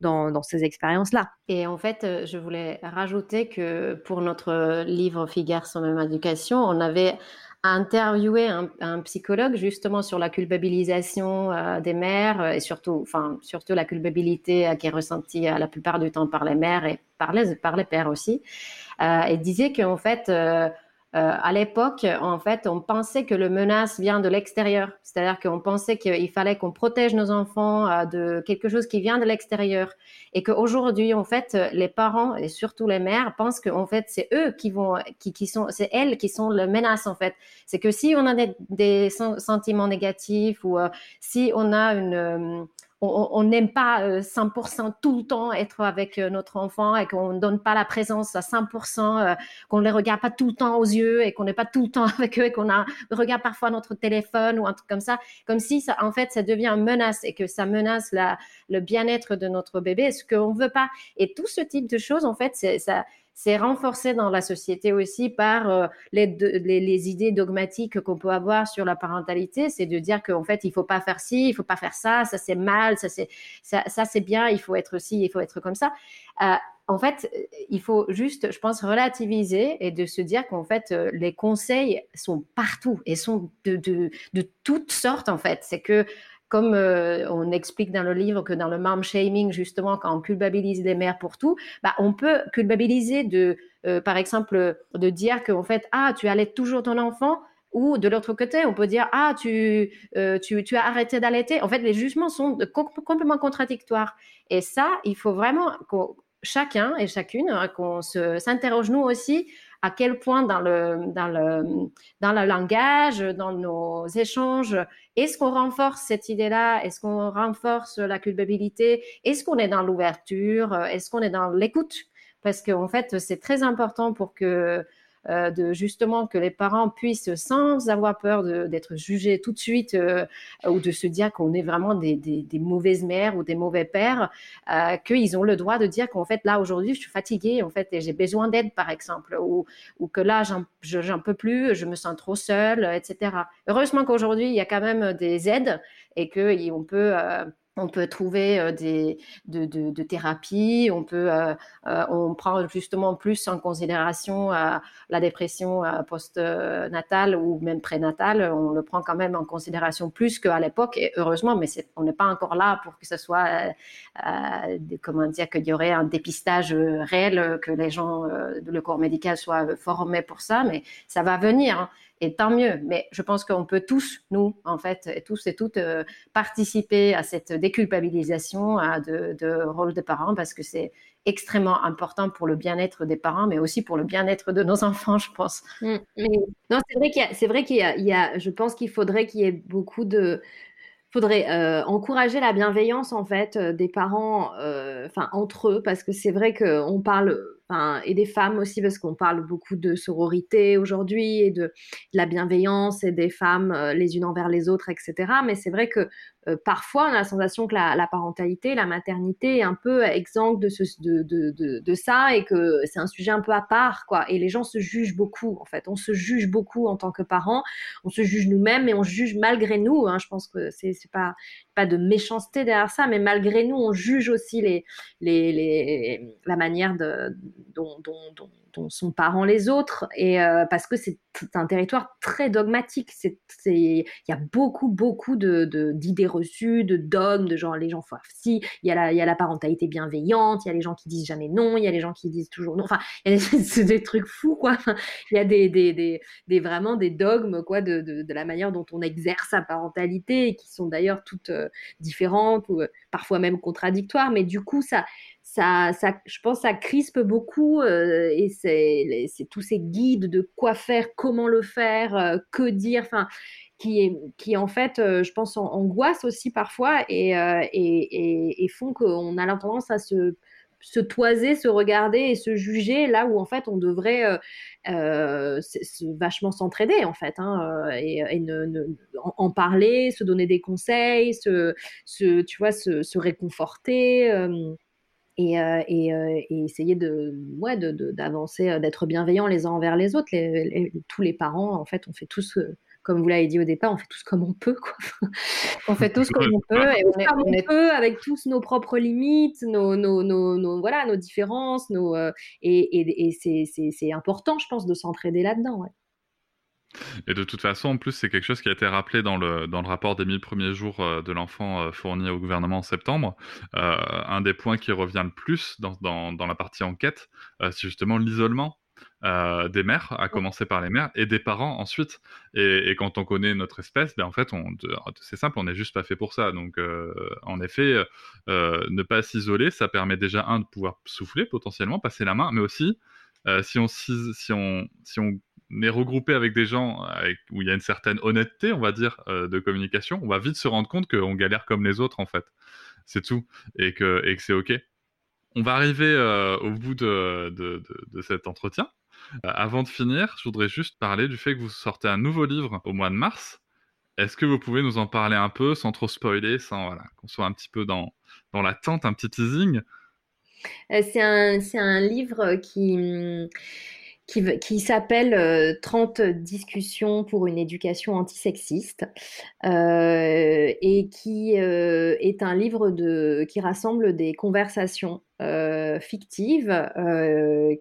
dans, dans ces expériences-là. Et en fait, je voulais rajouter que pour notre livre Figure sans même éducation, on avait a interviewé un, psychologue justement sur la culpabilisation euh, des mères et surtout, enfin, surtout la culpabilité euh, qui est ressentie euh, la plupart du temps par les mères et par les, par les pères aussi. Euh, et disait qu'en fait, euh, à l'époque, en fait, on pensait que le menace vient de l'extérieur. C'est-à-dire qu'on pensait qu'il fallait qu'on protège nos enfants euh, de quelque chose qui vient de l'extérieur. Et qu'aujourd'hui, en fait, les parents et surtout les mères pensent qu'en fait, c'est eux qui vont, qui, qui sont, c'est elles qui sont le menace, en fait. C'est que si on a des, des sentiments négatifs ou euh, si on a une, on n'aime pas 100% tout le temps être avec notre enfant et qu'on ne donne pas la présence à 100%, qu'on ne les regarde pas tout le temps aux yeux et qu'on n'est pas tout le temps avec eux et qu'on regarde parfois notre téléphone ou un truc comme ça, comme si ça, en fait ça devient une menace et que ça menace la, le bien-être de notre bébé, ce qu'on ne veut pas. Et tout ce type de choses, en fait, ça, c'est renforcé dans la société aussi par euh, les, idées dogmatiques qu'on peut avoir sur la parentalité. C'est de dire qu'en fait, il faut pas faire ci, il faut pas faire ça, ça c'est mal, ça c'est ça, c'est bien, il faut être ci, il faut être comme ça. Euh, en fait, il faut juste, je pense, relativiser et de se dire qu'en fait, euh, les conseils sont partout et sont de, de toutes sortes, en fait. C'est que comme euh, on explique dans le livre que dans le mom shaming, justement, quand on culpabilise les mères pour tout, bah, on peut culpabiliser de, euh, par exemple, de dire qu'en fait, ah, tu allaites toujours ton enfant, ou de l'autre côté, on peut dire ah tu, euh, tu, tu, as arrêté d'allaiter. En fait, les jugements sont complètement contradictoires. Et ça, il faut vraiment que chacun et chacune hein, qu'on s'interroge nous aussi à quel point dans le, dans le, dans le langage, dans nos échanges, est-ce qu'on renforce cette idée-là? Est-ce qu'on renforce la culpabilité? Est-ce qu'on est dans l'ouverture? Est-ce qu'on est dans l'écoute? Parce qu'en fait, c'est très important pour que euh, de justement que les parents puissent, sans avoir peur d'être jugés tout de suite euh, ou de se dire qu'on est vraiment des, des, mauvaises mères ou des mauvais pères, euh, qu'ils ont le droit de dire qu'en fait là aujourd'hui je suis fatiguée en fait et j'ai besoin d'aide par exemple ou, ou que là j'en peux plus, je me sens trop seule, etc. Heureusement qu'aujourd'hui il y a quand même des aides et qu'on peut on peut trouver euh, des de, de, thérapies, on peut euh, euh, on prend justement plus en considération la dépression post-natale ou même prénatale, on le prend quand même en considération plus qu'à l'époque et heureusement, mais on n'est pas encore là pour que ce soit comment dire qu'il y aurait un dépistage réel, que les gens, le corps médical soit formé pour ça, mais ça va venir. Hein et tant mieux. Mais je pense qu'on peut tous, nous, en fait, tous et toutes, euh, participer à cette déculpabilisation de, rôle de parents parce que c'est extrêmement important pour le bien-être des parents, mais aussi pour le bien-être de nos enfants, je pense. Mmh, non, c'est vrai qu'il y a, c'est vrai qu'il y a, je pense qu'il faudrait qu'il y ait beaucoup de, faudrait euh, encourager la bienveillance en fait euh, des parents, enfin entre eux, parce que c'est vrai qu'on parle et des femmes aussi, parce qu'on parle beaucoup de sororité aujourd'hui et de, la bienveillance et des femmes euh, les unes envers les autres, etc. Mais c'est vrai que parfois, on a la sensation que la, parentalité, la maternité est un peu exempte de, de, de, de, ça et que c'est un sujet un peu à part, quoi. Et les gens se jugent beaucoup, en fait. On se juge beaucoup en tant que parents. On se juge nous-mêmes et on juge malgré nous. Hein. Je pense que c'est pas, pas de méchanceté derrière ça, mais malgré nous, on juge aussi la manière de, dont, sont parents les autres, et euh, parce que c'est un territoire très dogmatique. Il y a beaucoup, beaucoup de, d'idées reçues, de dogmes, de genre les gens font si, il y, a la, y a la parentalité bienveillante, il y a les gens qui disent jamais non, il y a les gens qui disent toujours non. Enfin, il des, trucs fous, quoi. Il y a des, des, des, vraiment des dogmes, quoi, de, de, la manière dont on exerce sa parentalité, qui sont d'ailleurs toutes euh, différentes ou euh, parfois même contradictoires, mais du coup, ça ça, ça, je pense, ça crispe beaucoup euh, et c'est tous ces guides de quoi faire, comment le faire, que dire, enfin, qui, qui en fait, euh, je pense, angoisse aussi parfois et, et, et, font qu'on a la tendance à se, se toiser, se regarder et se juger là où en fait on devrait vachement s'entraider en fait hein, et, en, parler, se donner des conseils, se, tu vois, se, réconforter et, euh, et, euh, essayer de, ouais, d'avancer, de, euh, d'être bienveillants les uns envers les autres. Tous les parents, en fait, on fait tous, comme vous l'avez dit au départ, on fait tous comme on peut. Quoi. on fait tous comme on peut. Et on, est, on est... peut, avec tous nos propres limites, nos, nos, nos, voilà, nos différences. Nos, et, et c'est important, je pense, de s'entraider là-dedans. Ouais. Et de toute façon, en plus, c'est quelque chose qui a été rappelé dans le, dans le rapport des 1000 premiers jours euh, de l'enfant euh, fourni au gouvernement en septembre. Euh, un des points qui revient le plus dans, dans, dans la partie enquête, c'est justement l'isolement euh, des mères, à commencer par les mères, et des parents ensuite. Et, et quand on connaît notre espèce, ben en fait, c'est simple, on n'est juste pas fait pour ça. Donc, euh, en effet, euh, ne pas s'isoler, ça permet déjà, un, de pouvoir souffler potentiellement, passer la main, mais aussi, si, on, si, on, si on est regroupé avec des gens avec, où il y a une certaine honnêteté, on va dire, de communication, on va vite se rendre compte qu'on galère comme les autres, en fait. c'est tout, et que, et que c'est OK. On va arriver au bout de, de, de, cet entretien. avant de finir, je voudrais juste parler du fait que vous sortez un nouveau livre au mois de mars. Est-ce que vous pouvez nous en parler un peu sans trop spoiler, sans voilà, qu'on soit un petit peu dans, dans l'attente, un petit teasing? C'est un, un, livre qui qui, s'appelle 30 euh, discussions pour une éducation antisexiste euh, et qui euh, est un livre de, qui rassemble des conversations fictives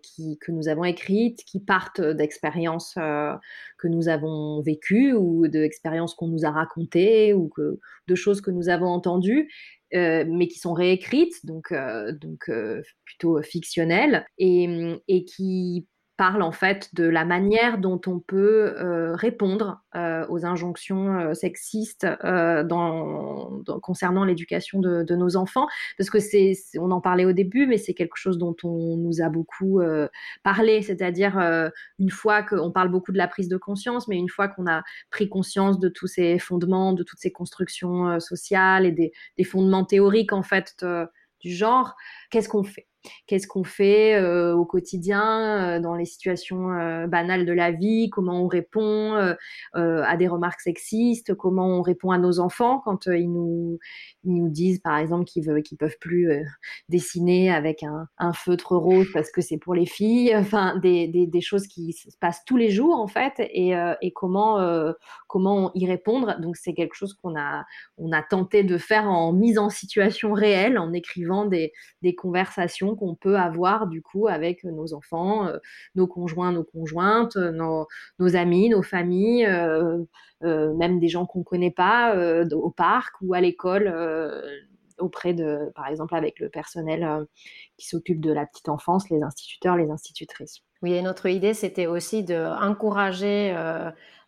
qui, que nous avons écrites, qui partent d'expériences que nous avons vécues ou d'expériences qu'on nous a racontées ou que, de choses que nous avons entendues. mais qui sont réécrites, donc, donc plutôt fictionnelles, et, et qui parle en fait de la manière dont on peut euh, répondre euh, aux injonctions euh, sexistes concernant l'éducation de, nos enfants, parce que c'est, on en parlait au début, mais c'est quelque chose dont on nous a beaucoup parlé, c'est-à-dire une fois qu'on parle beaucoup de la prise de conscience, mais une fois qu'on a pris conscience de tous ces fondements, de toutes ces constructions sociales et des, des, fondements théoriques en fait du genre, qu'est-ce qu'on fait? Qu'est-ce qu'on fait euh, au quotidien euh, dans les situations euh, banales de la vie Comment on répond à des remarques sexistes Comment on répond à nos enfants quand ils nous nous disent par exemple qu'ils veulent qu'ils peuvent plus dessiner avec un, feutre rose parce que c'est pour les filles. Enfin des, des, choses qui se passent tous les jours en fait et, et comment comment y répondre. Donc c'est quelque chose qu'on a on a tenté de faire en mise en situation réelle en écrivant des, des conversations qu'on peut avoir du coup avec nos enfants, euh, nos conjoints, nos conjointes, euh, nos, amis, nos familles, euh, même des gens qu'on ne connaît pas au parc ou à l'école auprès de, par exemple, avec le personnel qui s'occupe de la petite enfance, les instituteurs, les institutrices. Oui, et notre idée, c'était aussi d'encourager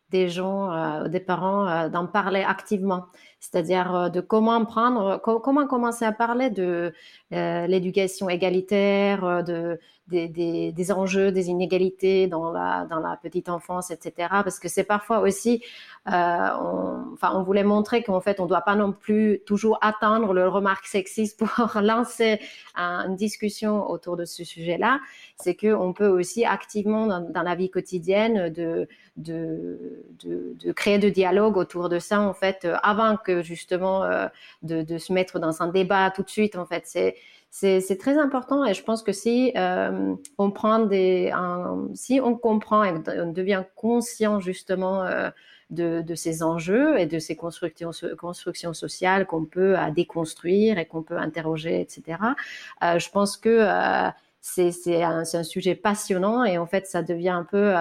des gens, des parents, d'en parler activement c'est-à-dire euh, de comment prendre, comment commencer à parler de euh, l'éducation égalitaire, euh, de, des, des, des, enjeux, des inégalités dans la, dans la petite enfance, etc. Parce que c'est parfois aussi, euh, on, enfin, on voulait montrer qu'en fait, on ne doit pas non plus toujours attendre le remarque sexiste pour lancer une discussion autour de ce sujet-là. C'est qu'on peut aussi activement, dans, la vie quotidienne, de, de, de, de, créer de dialogue autour de ça, en fait, avant que justement euh, de, se mettre dans un débat tout de suite. En fait, c'est c'est très important et je pense que si euh, on prend des, si on comprend et on devient conscient justement euh, de, de, ces enjeux et de ces constructions, constructions sociales qu'on peut déconstruire et qu'on peut interroger, etc. Je pense que c'est un, sujet passionnant et en fait ça devient un peu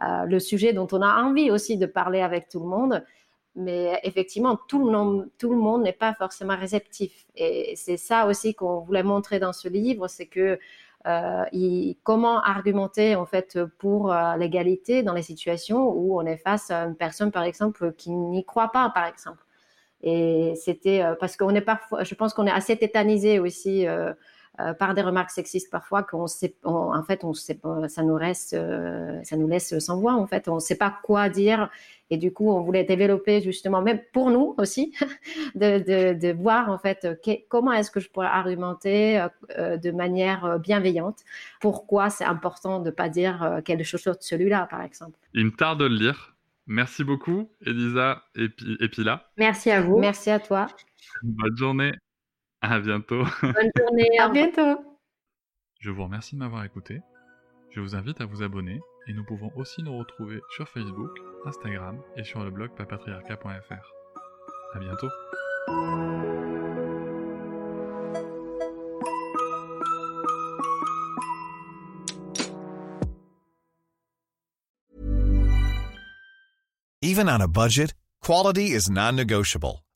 le sujet dont on a envie aussi de parler avec tout le monde mais effectivement, tout le monde, n'est pas forcément réceptif. Et c'est ça aussi qu'on voulait montrer dans ce livre, c'est que euh, comment argumenter en fait pour euh, l'égalité dans les situations où on est face à une personne, par exemple, qui n'y croit pas, par exemple. Et c'était euh, parce qu'on est parfois, je pense qu'on est assez tétanisé aussi euh, euh, par des remarques sexistes parfois qu'on sait, en fait, on sait, ça nous reste, ça nous laisse sans voix en fait. On ne sait pas quoi dire et du coup, on voulait développer justement, même pour nous aussi, de, de, voir en fait comment est-ce que je pourrais argumenter euh, de manière bienveillante. Pourquoi c'est important de ne pas dire quelque chose de celui-là, par exemple. Il me tarde de le lire. Merci beaucoup, Elisa et, et Pila. Merci à vous. Merci à toi. Bonne journée. À bientôt. Bonne journée. à bientôt. Je vous remercie de m'avoir écouté. Je vous invite à vous abonner et nous pouvons aussi nous retrouver sur Facebook, Instagram et sur le blog papatriarca.fr. À bientôt. Even on a budget, quality is non-negotiable.